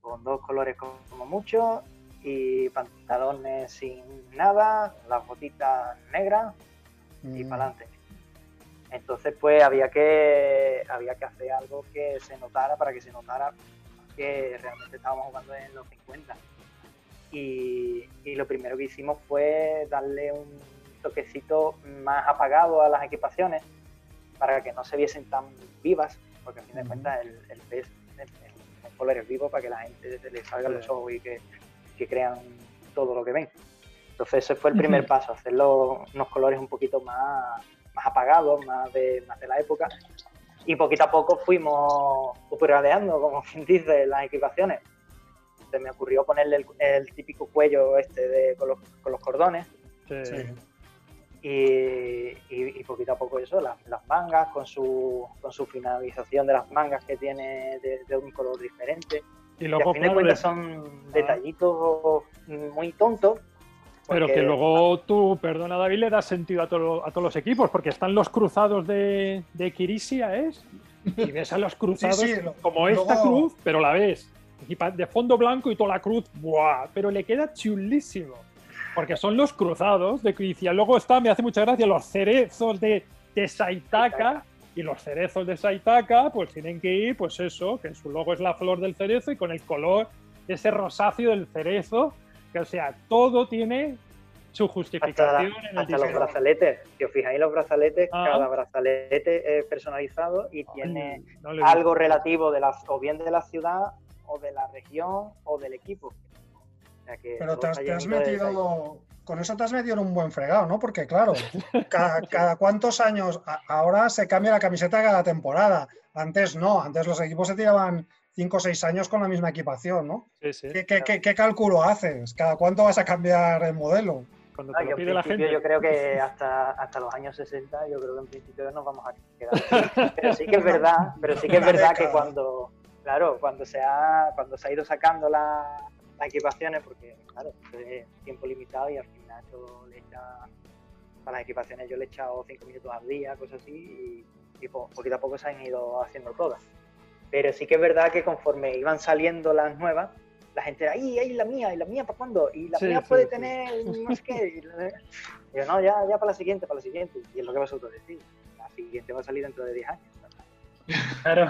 Speaker 11: con dos colores como mucho, y pantalones sin nada, las botitas negras y
Speaker 4: Mm.
Speaker 11: para adelante. Entonces, pues había que, había que hacer algo que se notara para que se notara que realmente estábamos jugando en los 50. Y, y lo primero que hicimos fue darle un toquecito más apagado a las equipaciones para que no se viesen tan vivas porque a fin de cuentas el, el pez es son colores vivos para que la gente le salga los ojos y que, que crean todo lo que ven. Entonces ese fue el primer paso, hacerlo unos colores un poquito más, más apagados, más de, más de la época. Y poquito a poco fuimos upgradeando, como quien dice, las equipaciones. Se me ocurrió ponerle el, el típico cuello este de, con, los, con los cordones.
Speaker 5: Sí.
Speaker 11: Y, y- y poquito a poco eso, las, las mangas, con su, con su finalización de las mangas que tiene de, de un color diferente.
Speaker 5: Y
Speaker 11: Y a fin de cuentas son detallitos muy tontos.
Speaker 5: Pero que luego tú, perdona David, le das sentido a, todo- a todos los equipos, porque están los cruzados de, de Kirisia, ¿es? Y ves a los (laughs) cruzados
Speaker 4: Sí, sí,
Speaker 5: como esta
Speaker 4: luego-
Speaker 5: cruz, pero la ves. De fondo blanco y toda la cruz, ¡buah! Pero le queda chulísimo. Porque son los cruzados de Kirisia. Luego está, me hace mucha gracia, los cerezos de, de Saitaka. Y los cerezos de Saitaka, pues tienen que ir, pues eso, que su logo es la flor del cerezo y con el color, ese rosáceo del cerezo. Que, o sea, todo tiene su
Speaker 11: hasta,
Speaker 5: justificación en el
Speaker 11: hasta los brazaletes. Si os fijáis, los brazaletes,
Speaker 5: Ah.
Speaker 11: cada brazalete es personalizado y tiene
Speaker 5: No le digo.
Speaker 11: algo relativo de la, o bien de la ciudad, o de la región, o del equipo. O sea que
Speaker 4: Pero te has, te metido, con eso te has metido en un buen fregado, ¿no? Porque claro, (laughs) cada, cada cuántos años, a- ahora se cambia la camiseta cada temporada. Antes no, antes los equipos se tiraban 5 o 6 años con la misma equipación, ¿no?
Speaker 5: Sí, sí.
Speaker 4: ¿Qué, qué- qué- qué cálculo haces? ¿Cada cuánto vas a cambiar el modelo?
Speaker 5: Cuando
Speaker 11: Ah,
Speaker 5: te lo pide la gente.
Speaker 11: yo creo que (laughs) hasta, hasta los años 60, yo creo que en principio nos vamos a quedar. (laughs) Pero sí que es verdad, pero sí que es verdad que cuando, claro, cuando se ha, cuando se ha ido sacando la- las equipaciones, porque claro, es tiempo limitado y al final yo le echa, para las equipaciones yo le he echado 5 minutos al día, cosas así, y, y po- poquito a poco se han ido haciendo todas. Pero sí que es verdad que conforme iban saliendo las nuevas, la gente era, ¡ay, ay, la mía! ¿Y la mía para cuándo? ¿Y la
Speaker 5: Sí,
Speaker 11: mía
Speaker 5: sí,
Speaker 11: puede
Speaker 5: sí.
Speaker 11: tener no sé qué? Y yo, no, ya, ya para la siguiente, para la siguiente. Y es lo que vosotros decís. La siguiente va a salir dentro de 10 años.
Speaker 8: Claro.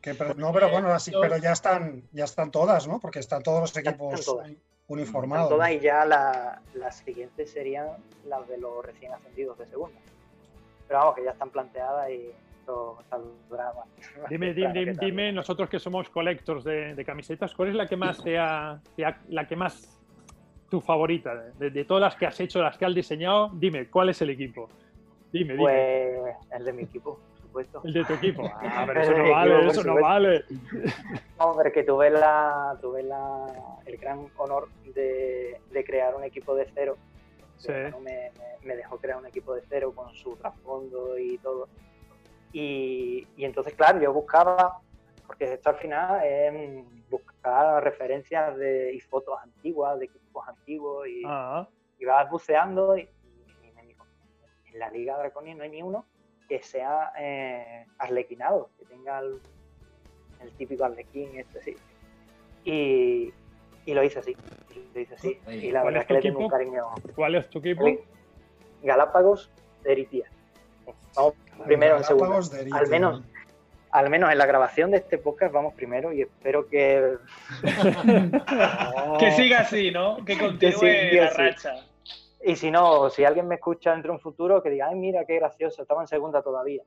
Speaker 4: Que, pero- no, pero bueno, así, pero ya están, ya están todas, ¿no? Porque están todos los
Speaker 11: están
Speaker 4: equipos
Speaker 11: todas.
Speaker 4: uni-
Speaker 11: Están
Speaker 4: uniformados.
Speaker 11: todas y ya la- las siguientes serían las de los recién ascendidos de segunda. Pero vamos, que ya están planteadas y esto saldrá
Speaker 5: Dime, (laughs) dime, dime, dime, nosotros que somos collectors de, de camisetas, ¿cuál es la que más te ha, te ha- la que más tu favorita de, de todas las que has hecho, las que has diseñado? Dime, ¿cuál es el equipo? Dime, dime.
Speaker 11: Pues el de mi equipo, por supuesto.
Speaker 5: El de tu equipo. Ah, (laughs) pero eso no vale,
Speaker 11: equipo,
Speaker 5: eso no vale.
Speaker 11: Hombre, que tuve la, tuve la, el gran honor de, de crear un equipo de cero.
Speaker 5: Sí.
Speaker 11: Me, me- me dejó crear un equipo de cero con su trasfondo y todo. Y, y entonces, claro, yo buscaba, porque esto al final es buscar referencias de, y fotos antiguas, de equipos antiguos, y,
Speaker 5: Ah,
Speaker 11: y vas buceando y, y me dijo, en la Liga Draconia no hay ni uno que sea eh, arlequinado, que tenga el, el típico arlequín, este sí. Y, y lo hice así, lo hice así. Y la
Speaker 5: ¿Cuál
Speaker 11: verdad
Speaker 5: es
Speaker 11: que le tengo un
Speaker 5: equipo?
Speaker 11: cariño.
Speaker 5: ¿Cuál es tu equipo?
Speaker 11: Galápagos de Eritía. Vamos primero en
Speaker 4: Eritia.
Speaker 11: Al menos, al menos en la grabación de este podcast vamos primero y espero que... (laughs)
Speaker 8: Que siga así, ¿no? Que continúe la
Speaker 11: así.
Speaker 8: racha.
Speaker 11: Y si no, si alguien me escucha dentro de un futuro, que diga, ay, mira, qué gracioso, estamos en segunda todavía.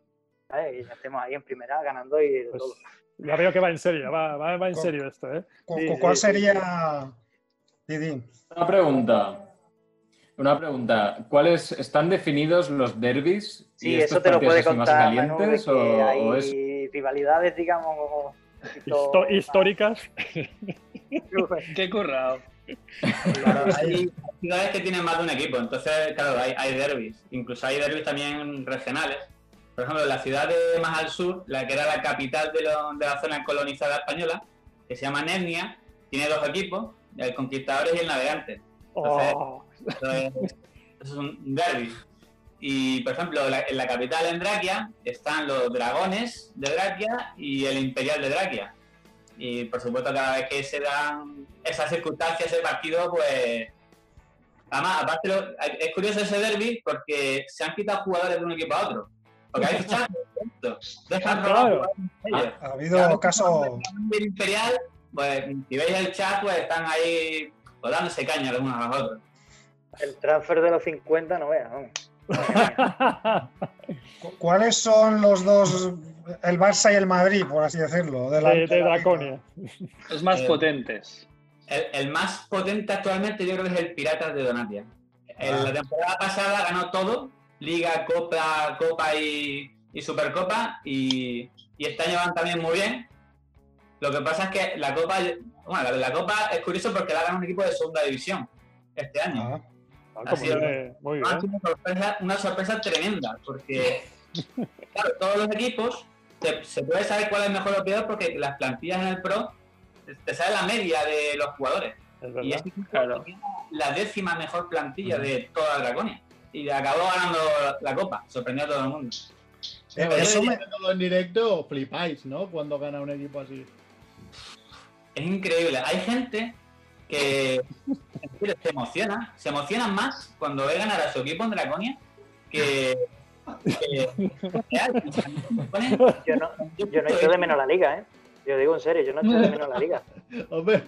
Speaker 11: Y ya estemos ahí en primera ganando y de
Speaker 5: Pues,
Speaker 11: todo.
Speaker 5: ya veo que va en serio, va, va, va en serio esto, ¿eh?
Speaker 4: ¿Cu-
Speaker 11: Sí,
Speaker 4: cu-
Speaker 11: sí,
Speaker 4: ¿Cuál
Speaker 11: sí,
Speaker 4: sería, Didi?
Speaker 6: Una pregunta. Una pregunta. ¿Cuáles están definidos los derbis?
Speaker 11: Sí,
Speaker 6: y estos
Speaker 11: eso te lo
Speaker 6: partidos
Speaker 11: puede
Speaker 6: más
Speaker 11: contar Manu, de
Speaker 6: calientes?
Speaker 11: que
Speaker 6: o,
Speaker 11: hay
Speaker 6: o es
Speaker 11: rivalidades, digamos,
Speaker 5: Histo- históricas.
Speaker 11: más-
Speaker 8: Qué currado.
Speaker 10: Hay ciudades que tienen más de un equipo, entonces, claro, hay, hay derbis. Incluso hay derbis también regionales. Por ejemplo, la ciudad de más al sur, la que era la capital de, lo- de la zona colonizada española, que se llama Nernia, tiene dos equipos, el Conquistadores y el Navegante. Entonces,
Speaker 5: Oh,
Speaker 10: eso es, un derby. Y, por ejemplo, la- en la capital, en Draquia, están los dragones de Draquia y el Imperial de Draquia. Y, por supuesto, cada vez que se dan esas circunstancias, ese partido, pues... Además, aparte, lo- es curioso ese derby porque se han quitado jugadores de un equipo a otro. Porque hay fichajes, dejan
Speaker 5: Claro.
Speaker 4: Ha habido caso,
Speaker 10: El Imperial, pues, si veis el chat, pues están ahí pues, dándose caña los unos a los otros.
Speaker 11: El transfer de los 50, no veas, vamos. Madre mía.
Speaker 4: ¿cu- ¿cuáles son los dos el Barça y el Madrid, por así decirlo. De, la,
Speaker 5: de, de Draconia.
Speaker 8: Los más
Speaker 10: Eh,
Speaker 8: potentes.
Speaker 10: El, el más potente actualmente yo creo que es el Piratas de Donatia. En
Speaker 4: Ah.
Speaker 10: la temporada pasada ganó todo, Liga, Copa, Copa y, y Supercopa, y, y este año van también muy bien. Lo que pasa es que la Copa, bueno, la, la Copa es curioso porque la gana un equipo de segunda división este año.
Speaker 4: Ah,
Speaker 5: Ah,
Speaker 10: Ha
Speaker 5: como
Speaker 10: sido-
Speaker 5: muy bien.
Speaker 10: Ha sido una sorpresa, una sorpresa tremenda, porque (laughs) claro, todos los equipos se, se puede saber cuál es mejor o peor porque las plantillas en el Pro te- sale la media de los jugadores.
Speaker 5: Es
Speaker 10: Y
Speaker 5: verdad.
Speaker 10: este equipo
Speaker 8: Claro.
Speaker 10: tenía la décima mejor plantilla de toda Draconia. Y acabó ganando la copa, sorprendió a todo el mundo.
Speaker 3: Eh,
Speaker 4: Eso me-
Speaker 3: todo en directo flipáis, ¿no? Cuando gana un equipo así.
Speaker 10: Es increíble. Hay gente que se emociona, se emocionan más cuando ve ganar a su equipo en Draconia que. que-
Speaker 11: Yo no, yo no echo de menos la liga, ¿eh? Yo digo en serio, yo no echo de menos la liga. (laughs)
Speaker 3: Hombre.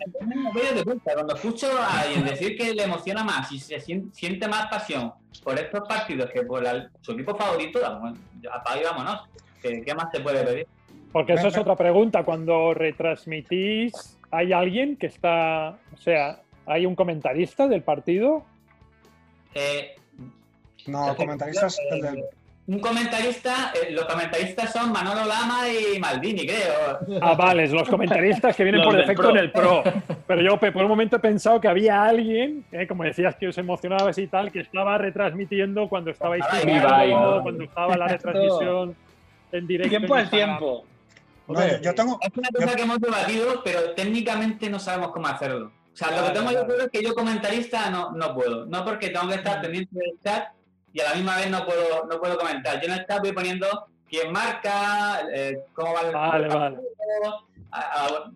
Speaker 10: Cuando escucho a alguien decir que le emociona más y se sien- siente más pasión por estos partidos que por la- su equipo favorito, vamos, apaga y vámonos. ¿Qué, qué más se puede pedir?
Speaker 5: Porque eso es otra pregunta. Cuando retransmitís, ¿hay alguien que está, o sea, hay un comentarista del partido?
Speaker 10: Eh,
Speaker 4: no, comentaristas, del-
Speaker 10: un comentarista, eh, los comentaristas son Manolo Lama y Maldini, creo.
Speaker 5: Ah, vale, los comentaristas que vienen por defecto
Speaker 10: Pro.
Speaker 5: en el Pro. Pero yo por un momento he pensado que había alguien, eh, como decías que os emocionabais y tal, que estaba retransmitiendo cuando estabais
Speaker 10: Estaba
Speaker 6: en
Speaker 5: jugando,
Speaker 6: Ibai, ¿no?
Speaker 5: cuando estaba la retransmisión en directo.
Speaker 8: Tiempo al
Speaker 5: Instagram.
Speaker 8: tiempo.
Speaker 4: No, yo, yo tengo,
Speaker 10: Es una cosa que hemos debatido, pero técnicamente no sabemos cómo hacerlo. O sea, lo que tengo yo claro es que yo comentarista no, no puedo. No porque tengo que estar pendiente del chat y a la misma vez no puedo, no puedo comentar. Yo en el chat voy poniendo quién marca, eh, cómo va el
Speaker 5: Vale, vale.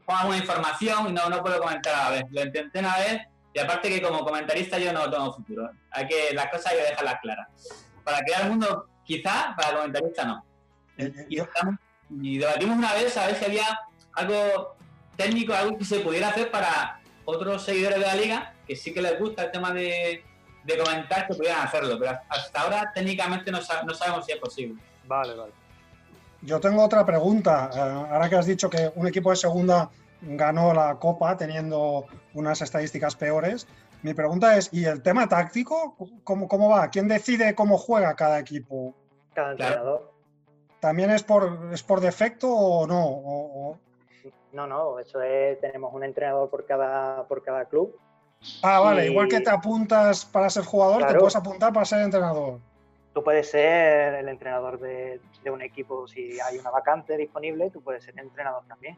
Speaker 10: pongo alguna información y no, no puedo comentar a la vez. Lo intenté una vez y aparte que como comentarista yo no tengo futuro. Hay que, las cosas hay que dejarlas claras. Para crear el mundo, quizá, para comentarista no.
Speaker 4: eh,
Speaker 10: Y,
Speaker 4: yo-
Speaker 10: estamos- y debatimos una vez a ver si había algo técnico, algo que se pudiera hacer para otros seguidores de la liga, que sí que les gusta el tema de, de comentar, que pudieran hacerlo. Pero hasta ahora técnicamente no, sa- no sabemos si es posible.
Speaker 5: Vale, vale.
Speaker 4: Yo tengo otra pregunta. Eh, ahora que has dicho que un equipo de segunda ganó la Copa teniendo unas estadísticas peores, mi pregunta es, ¿y el tema táctico? ¿Cómo, cómo va? ¿Quién decide cómo juega cada equipo?
Speaker 11: Cada
Speaker 10: Claro.
Speaker 4: ¿También es por, es por defecto o no? O- o-
Speaker 11: No, no, eso es, tenemos un entrenador por cada, por cada club.
Speaker 4: Ah, vale,
Speaker 11: Y-
Speaker 4: igual que te apuntas para ser jugador, te puedes apuntar para ser entrenador.
Speaker 11: Tú puedes ser el entrenador de, de un equipo si hay una vacante disponible, tú puedes ser entrenador también.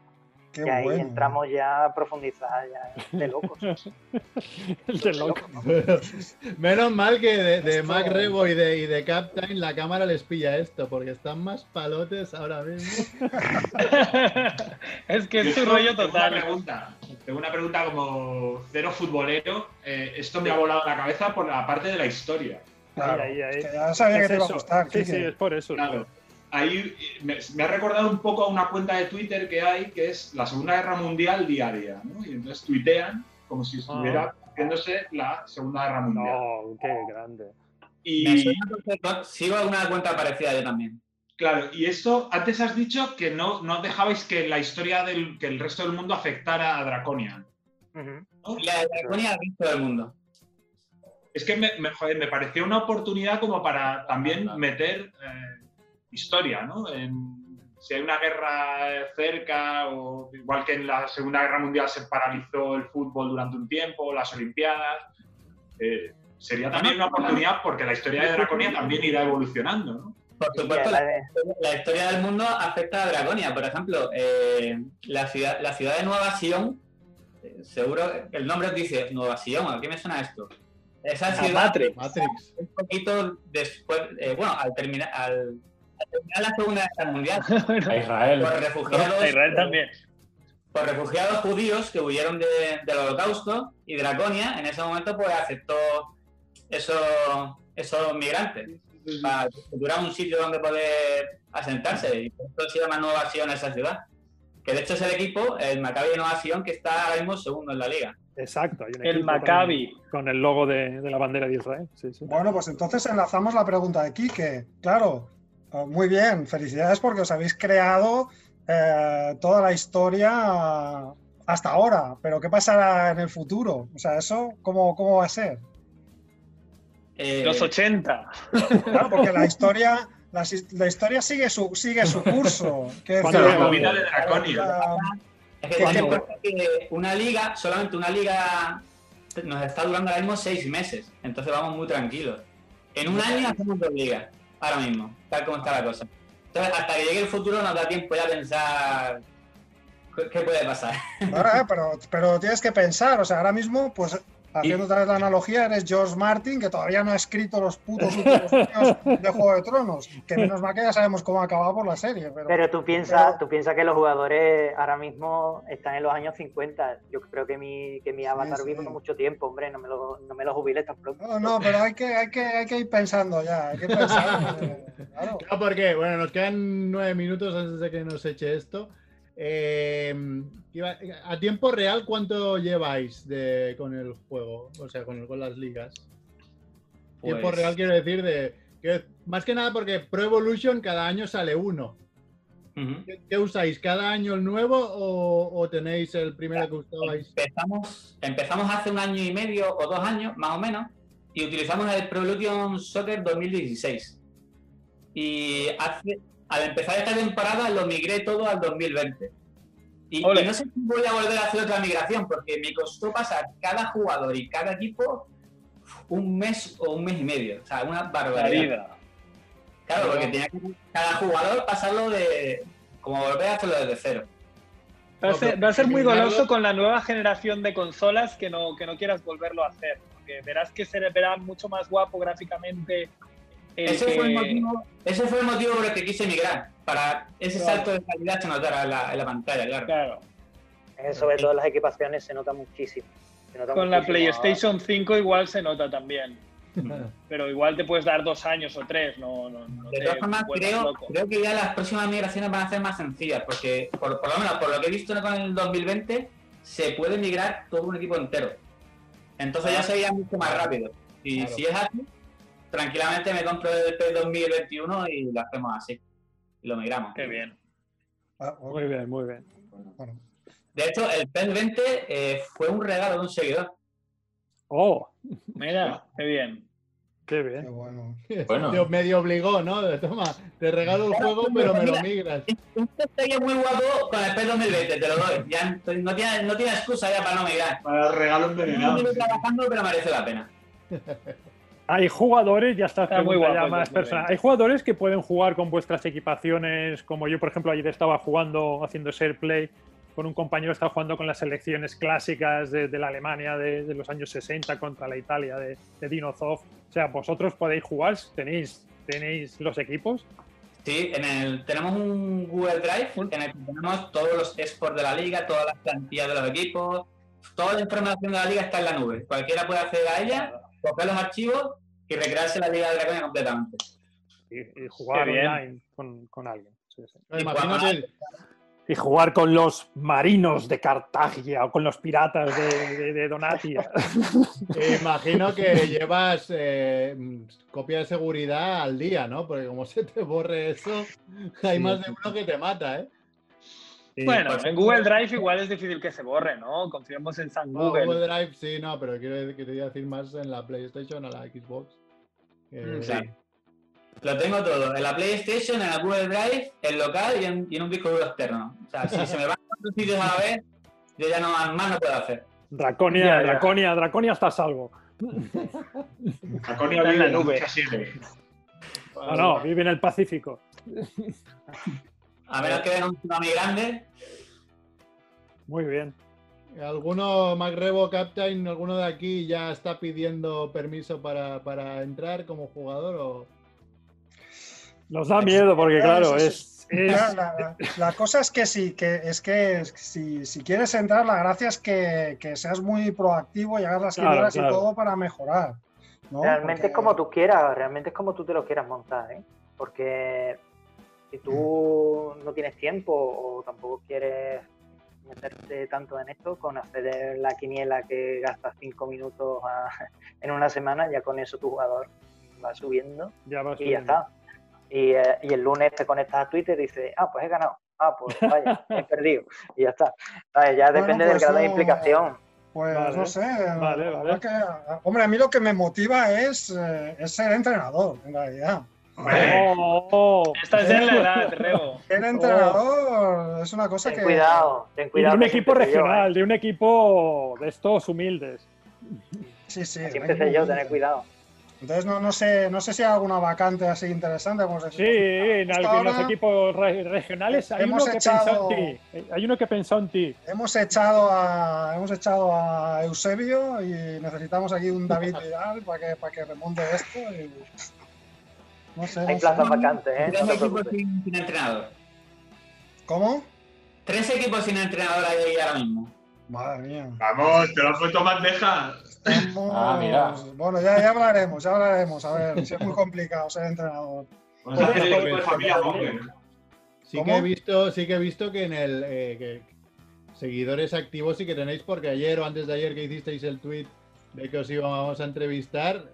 Speaker 4: Qué
Speaker 11: y ahí
Speaker 4: bueno.
Speaker 11: entramos ya a profundizar ya de locos. (laughs)
Speaker 5: El de loco. (laughs)
Speaker 3: Menos mal que de, de
Speaker 4: Esto-
Speaker 3: Mac Rebo y de, y de Captain la cámara les pilla esto, porque están más palotes ahora mismo. (laughs)
Speaker 8: es que es tu rollo
Speaker 7: tengo Una
Speaker 8: total.
Speaker 7: pregunta, tengo una pregunta como cero futbolero. Eh, esto me ha volado la cabeza por la parte de la historia.
Speaker 4: Claro,
Speaker 5: Ahí, ahí, ahí.
Speaker 4: es que ya sabía
Speaker 5: Es
Speaker 4: que te iba a
Speaker 5: eso.
Speaker 4: gustar.
Speaker 5: Sí, sí, es por eso.
Speaker 7: Claro. Ahí eh, me, me ha recordado un poco a una cuenta de Twitter que hay, que es la Segunda Guerra Mundial día a día, ¿no? Y entonces tuitean como si estuviera haciéndose la Segunda Guerra Mundial.
Speaker 5: No, qué grande.
Speaker 10: Me
Speaker 7: Y
Speaker 10: suena sigo alguna cuenta parecida yo también.
Speaker 7: claro, y esto, antes has dicho que no, no dejabais que la historia del que el resto del mundo afectara a Draconia.
Speaker 11: Ujú.
Speaker 7: ¿no?
Speaker 10: La Draconia al resto del mundo.
Speaker 7: Es que me, me, joder, me pareció una oportunidad como para también
Speaker 6: Anda.
Speaker 7: meter eh, historia, ¿no? En- si hay una guerra cerca, o igual que en la Segunda Guerra Mundial se paralizó el fútbol durante un tiempo, las Olimpiadas, eh, sería también una oportunidad porque la historia de Draconia también irá evolucionando, ¿no?
Speaker 10: Por supuesto, la, historia del mundo afecta a Draconia. Por ejemplo, eh, la, ciudad, la ciudad de Nueva Sion, eh, seguro el nombre os dice Nueva Sion, ¿a qué me suena esto? Esa ciudad,
Speaker 8: Matrix.
Speaker 3: Matrix.
Speaker 10: un poquito después, eh, bueno, al terminar, al, la Segunda Guerra Mundial, (laughs)
Speaker 6: A Israel.
Speaker 10: por refugiados,
Speaker 8: A Israel también.
Speaker 10: por refugiados judíos que huyeron de- del holocausto y Draconia en ese momento pues aceptó esos, esos migrantes para estructurar un sitio donde poder asentarse y por eso se llama Nueva Sion esa ciudad que de hecho es el equipo, el Maccabi de Nueva Sion que está ahora mismo segundo en la liga
Speaker 5: Exacto. hay un
Speaker 8: El
Speaker 5: con-
Speaker 8: Maccabi.
Speaker 5: Con, el logo de, de la bandera de Israel. Sí, sí.
Speaker 4: Bueno, pues entonces enlazamos la pregunta de Quique. Claro, Muy bien, felicidades porque os habéis creado eh, toda la historia hasta ahora, pero ¿qué pasará en el futuro? O sea, ¿eso cómo, cómo va a ser?
Speaker 10: Eh,
Speaker 8: Los 80.
Speaker 4: Claro, porque la historia, la, historia sigue su, sigue su curso.
Speaker 5: Cuando
Speaker 4: decir,
Speaker 5: la
Speaker 7: movida de Draconia.
Speaker 4: la-
Speaker 10: Es que
Speaker 4: ¿Qué-
Speaker 10: ten en
Speaker 4: qué-
Speaker 10: cuenta que una liga, solamente una liga, nos está durando ahora mismo seis meses. Entonces vamos muy tranquilos. En un año hacemos dos ligas, ahora mismo, tal como está la cosa. Entonces, hasta que llegue el futuro nos da tiempo ya a pensar qué puede pasar.
Speaker 4: Eh, pero, pero tienes que pensar, o sea, ahora mismo, pues haciendo otra vez la analogía, eres George Martin, que todavía no ha escrito los putos últimos años de Juego de Tronos. Que menos mal que ya sabemos cómo ha acabado por la serie. Pero,
Speaker 11: Pero tú piensas
Speaker 4: pero-
Speaker 11: tú piensas que los jugadores ahora mismo están en los años 50. Yo creo que mi, que mi avatar
Speaker 4: sí.
Speaker 11: vive mucho tiempo, hombre. No me lo, no me lo jubile tan pronto.
Speaker 4: No, no, pero hay que, hay que, hay que ir pensando ya, hay que pensar. eh, claro. (laughs)
Speaker 3: Claro, porque, bueno, nos quedan nueve minutos antes de que nos eche esto. Eh, iba- a tiempo real, ¿cuánto lleváis de, con el juego? O sea, con, con las ligas. Tiempo
Speaker 10: Pues-
Speaker 3: real quiero decir de. que- más que nada porque Pro Evolution cada año sale uno. ¿Qué, qué usáis? ¿Cada año el nuevo o, o tenéis el primero que usabais?
Speaker 10: Empezamos, empezamos hace un año y medio o dos años, más o menos, y utilizamos el Pro Evolution Soccer 2016. Y hace, al empezar esta temporada lo migré todo al 2020. Y, y no sé si voy a volver a hacer otra migración, porque me costó pasar cada jugador y cada equipo un mes o un mes y medio. O sea, una barbaridad. Claro, porque tenía que cada jugador pasarlo de. como volver a hacerlo desde cero.
Speaker 8: Va a ser, va a ser muy goloso con la nueva generación de consolas que no, que no quieras volverlo a hacer. Porque verás que se verá mucho más guapo gráficamente.
Speaker 10: Ese,
Speaker 8: que-
Speaker 10: fue el motivo, ese fue el motivo por el que quise migrar, para ese
Speaker 8: Claro.
Speaker 10: salto de calidad se notara en la, en la pantalla, claro.
Speaker 8: Claro.
Speaker 11: Eh, sobre todo en las equipaciones se nota muchísimo. Se nota
Speaker 8: Con la. PlayStation 5 igual se nota también. Pero igual te puedes dar dos años o tres, no, no, no
Speaker 10: De todas formas, creo, creo que ya las próximas migraciones van a ser más sencillas, porque por, por lo menos por lo que he visto con el 2020, se puede migrar todo un equipo entero. Entonces ya sería mucho más rápido. Y
Speaker 3: Claro.
Speaker 10: si es así, tranquilamente me compro el P 2021 y lo hacemos así. Y lo migramos.
Speaker 8: Qué bien.
Speaker 4: Ah,
Speaker 5: Muy bien, muy bien.
Speaker 4: bueno.
Speaker 10: De hecho, el PES 20 eh, fue un regalo de un seguidor.
Speaker 5: Oh,
Speaker 8: Mira, qué bien.
Speaker 5: qué
Speaker 4: Qué
Speaker 5: bien.
Speaker 4: bueno.
Speaker 6: Bueno.
Speaker 3: Medio obligó, ¿no? De, Toma, te regalo el juego, pero me lo migras.
Speaker 10: Esto estaría muy guapo con el PES 2020, te lo doy. Ya no tiene, no tiene excusa ya para no migrar.
Speaker 7: Para regalo
Speaker 10: No
Speaker 7: envenenado.
Speaker 10: estoy trabajando, pero merece la pena. (laughs)
Speaker 5: Hay jugadores, ya está,
Speaker 8: Está muy guapo
Speaker 5: más
Speaker 8: 2020.
Speaker 5: personal. Hay jugadores que pueden jugar con vuestras equipaciones, como yo, por ejemplo, ayer estaba jugando, haciendo share play con un compañero, estaba jugando con las selecciones clásicas de, de la Alemania de, de los años 60 contra la Italia de, de Dino Zoff. O sea, vosotros podéis jugar, tenéis, tenéis los equipos.
Speaker 10: Sí, en el, tenemos un Google Drive en el que tenemos todos los exports de la liga, todas las plantillas de los equipos, toda la información de la liga está en la nube. Cualquiera puede acceder a ella, coger los archivos y recrearse la liga de Draconia completamente.
Speaker 5: Y, y jugar online con, con alguien. Sí, sí. Y jugar con los marinos de Cartagia o con los piratas de, de- de Donatia. (laughs)
Speaker 3: imagino que llevas eh, copia de seguridad al día, ¿no? Porque como se te borre eso, hay
Speaker 5: Sí.
Speaker 3: más de uno que te mata, ¿eh?
Speaker 8: Bueno,
Speaker 10: pues,
Speaker 8: en Google Drive igual es difícil que se borre, ¿no? Confiemos en San
Speaker 3: No,
Speaker 8: Google.
Speaker 3: Google Drive sí, no, pero quiero decir- quería decir más en la PlayStation o la Xbox. que-
Speaker 8: Mm,
Speaker 10: Sí. Lo tengo todo, en la PlayStation, en el Google Drive, en local y en, y en un disco duro externo. O sea, si se me van a otros sitios a la vez, yo ya no más, no puedo hacer.
Speaker 5: Draconia,
Speaker 8: Ya, ya.
Speaker 5: Draconia, Draconia está a salvo.
Speaker 7: Draconia
Speaker 8: Está en la
Speaker 7: vive en
Speaker 8: nube.
Speaker 5: No, no, vive en el Pacífico.
Speaker 10: A menos que den un tsunami grande,
Speaker 5: Muy bien.
Speaker 3: ¿Alguno, MacRevo Captain, alguno de aquí ya está pidiendo permiso para, para entrar como jugador o...?
Speaker 5: Nos da miedo porque, claro, es. es-
Speaker 4: La, la- la cosa es que sí, que es que si, si quieres entrar, la gracia es que, que seas muy proactivo y hagas las
Speaker 5: Claro,
Speaker 4: quinielas
Speaker 5: claro.
Speaker 4: y todo para mejorar. ¿no?
Speaker 11: Realmente
Speaker 4: Porque-
Speaker 11: es como tú quieras, realmente es como tú te lo quieras montar, ¿eh? Porque si tú no tienes tiempo o tampoco quieres meterte tanto en esto, con hacer la quiniela que gastas cinco minutos a- (laughs) en una semana, ya con eso tu jugador va subiendo
Speaker 5: ya
Speaker 11: y ya está. Y, eh, y el lunes te conectas a Twitter y dices, ah, pues he ganado. Ah, pues (laughs) vaya, he perdido. Y ya está. Ya
Speaker 4: Bueno,
Speaker 11: depende del
Speaker 4: pues
Speaker 11: grado de
Speaker 4: eso-
Speaker 11: implicación.
Speaker 4: Pues
Speaker 5: Vale.
Speaker 4: no sé.
Speaker 5: Vale,
Speaker 4: la que- hombre, a mí lo que me motiva es, eh, es ser entrenador, en realidad.
Speaker 5: Oh, oh.
Speaker 8: Estás en la edad, (laughs) Rebo.
Speaker 4: Ser entrenador es una cosa
Speaker 11: Ten
Speaker 4: que.
Speaker 11: cuidado, ten
Speaker 5: Y de
Speaker 11: cuidado.
Speaker 5: un equipo regional,
Speaker 11: ¿eh?
Speaker 5: de un equipo de estos humildes.
Speaker 4: Sí, sí. Un
Speaker 11: empecé yo, tener cuidado.
Speaker 4: Entonces no, no sé, no sé si hay alguna vacante así interesante. Como se
Speaker 5: Sí, en algunos
Speaker 4: ahora
Speaker 5: equipos re- regionales hay
Speaker 4: hemos
Speaker 5: uno que
Speaker 4: echado-
Speaker 5: pensó en ti. Eh, Hay uno que pensó en ti.
Speaker 4: Hemos echado a hemos echado a Eusebio y necesitamos aquí un David Vidal para que, para que remonte esto. y- No sé.
Speaker 11: Hay
Speaker 4: no sé.
Speaker 11: plazas vacantes, ¿eh?
Speaker 10: Tres
Speaker 11: No
Speaker 10: equipos sin, sin entrenador.
Speaker 4: ¿Cómo?
Speaker 10: Tres equipos sin entrenador hay ahí ahora mismo.
Speaker 4: Madre mía.
Speaker 7: Vamos, te lo has puesto más deja.
Speaker 4: Estamos- (laughs)
Speaker 6: Ah, mira.
Speaker 4: Bueno, ya, ya hablaremos, ya hablaremos. A ver, si es muy complicado ser entrenador.
Speaker 7: De familia Monger.
Speaker 3: Sí
Speaker 4: ¿Cómo?
Speaker 3: que he visto, sí que he visto que en el eh, que seguidores activos sí que tenéis, porque ayer o antes de ayer que hicisteis el tweet de que os íbamos a entrevistar,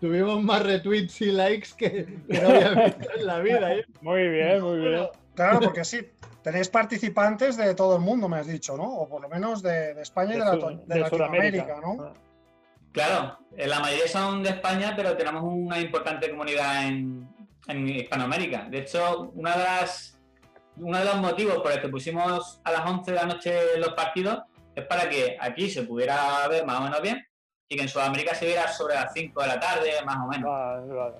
Speaker 3: tuvimos más retweets y likes que, (laughs) que no había visto en la vida. ¿eh?
Speaker 5: Muy bien, muy bien.
Speaker 4: Claro, porque sí, tenéis participantes de todo el mundo, me has dicho, ¿no? O por lo menos de, de España y de,
Speaker 5: De,
Speaker 4: la-
Speaker 5: Sud-
Speaker 4: de
Speaker 5: de
Speaker 4: Latinoamérica,
Speaker 5: Sudamérica.
Speaker 4: ¿no?
Speaker 5: Ah.
Speaker 10: Claro, la mayoría son de España, pero tenemos una importante comunidad en, en Hispanoamérica. De hecho, una de las, uno de los motivos por el que pusimos a las 11 de la noche los partidos es para que aquí se pudiera ver más o menos bien y que en Sudamérica se viera sobre las 5 de la tarde, más o menos.
Speaker 5: Vale, vale.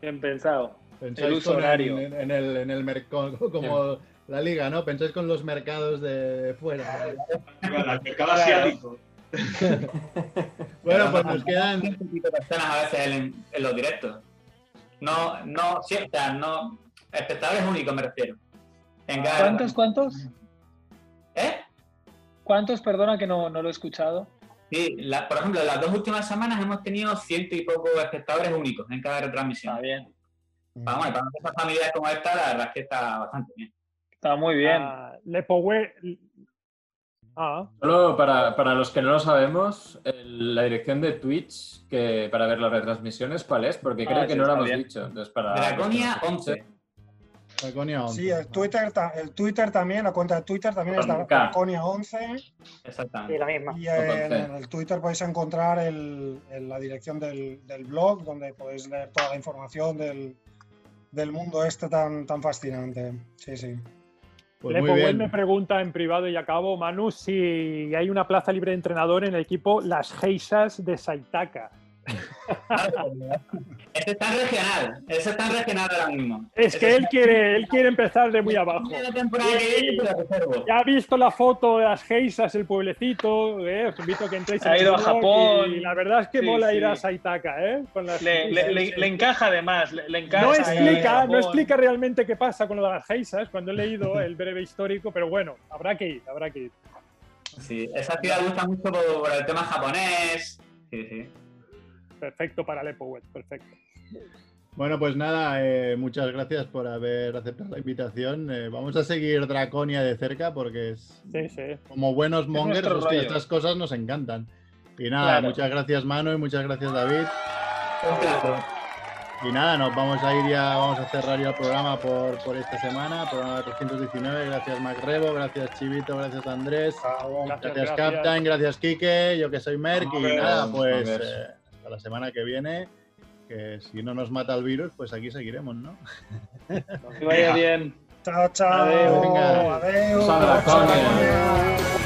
Speaker 8: Bien pensado.
Speaker 3: Pensáis
Speaker 8: El uso
Speaker 3: con
Speaker 8: horario.
Speaker 3: En, en el, en el mercado, como la liga, ¿no? Pensáis con los mercados de fuera.
Speaker 7: El mercado asiático.
Speaker 3: Bueno, pues nos quedan.
Speaker 10: personas a veces en, en los directos. No, no, sí, o sea, no. Espectadores únicos me refiero. En cada-
Speaker 8: ¿Cuántos, cuántos?
Speaker 10: ¿Eh?
Speaker 8: ¿Cuántos, perdona que no, no lo he escuchado?
Speaker 10: Sí, la- por ejemplo, las dos últimas semanas hemos tenido ciento y pocos espectadores únicos en cada retransmisión.
Speaker 8: Está bien.
Speaker 10: Vamos, para esas familias como esta, la verdad es que está bastante bien.
Speaker 8: Está muy bien.
Speaker 5: Ah, Lepowe- Ah,
Speaker 6: Solo para, para los que no lo sabemos, el- la dirección de Twitch que para ver las retransmisiones, ¿cuál es? Porque creo
Speaker 8: Ah,
Speaker 6: que no lo hemos
Speaker 8: bien.
Speaker 6: dicho. Entonces, para nos
Speaker 10: 11.
Speaker 3: 11.
Speaker 4: Sí, el Twitter, el Twitter también, la cuenta de Twitter también es. Draconia11
Speaker 11: Sí,
Speaker 10: Exactamente.
Speaker 11: la misma.
Speaker 4: y en, el Twitter podéis encontrar el- la dirección del, del blog donde podéis leer toda la información del, del mundo este tan, tan fascinante. Sí, sí.
Speaker 3: Pues bien.
Speaker 5: me pregunta en privado y acabo, Manu, si hay una plaza libre de entrenador en el equipo Las Geisas de Saitaka.
Speaker 10: Ese está regional. Ese está regional ahora mismo.
Speaker 5: Es que él quiere, él quiere empezar de muy abajo. Ya ha visto la foto de las Geisas, el pueblecito, eh, os invito a que entréis en
Speaker 8: Ha ido a Japón.
Speaker 5: Y la verdad es que
Speaker 8: Sí,
Speaker 5: mola
Speaker 8: sí.
Speaker 5: ir a Saitaka, ¿eh? Con las
Speaker 8: Le, le-
Speaker 5: Geisas.
Speaker 8: le- le encaja además, le, le encaja.
Speaker 5: no
Speaker 8: ahí
Speaker 5: explica, no explica realmente qué pasa con lo de las Geisas cuando he leído el breve histórico, pero bueno, habrá que ir, habrá que ir.
Speaker 10: Sí, esa ciudad gusta mucho por, por el tema japonés. Sí, sí.
Speaker 5: Perfecto para Lepowe, perfecto.
Speaker 3: Bueno, pues nada, eh, muchas gracias por haber aceptado la invitación. Eh, vamos a seguir Draconia de cerca porque es,
Speaker 5: Sí, sí.
Speaker 3: como buenos mongers, hostia,
Speaker 8: rollo.
Speaker 3: estas cosas nos encantan. Y nada,
Speaker 8: Claro.
Speaker 3: muchas gracias Manu y muchas gracias David. Y nada, nos vamos a ir ya, vamos a cerrar ya el programa por, por esta semana, programa 319. Gracias Macrebo, gracias Chivito, gracias Andrés,
Speaker 5: Gracias,
Speaker 3: gracias Captain, gracias Quique, yo que soy Merck y nada, pues eh, hasta la semana que viene, que si no nos mata el virus, pues aquí seguiremos, ¿no?
Speaker 8: Que vaya bien.
Speaker 4: Chao, chao.
Speaker 8: Adeu.
Speaker 3: Venga.
Speaker 6: Draconia.
Speaker 4: Draconia.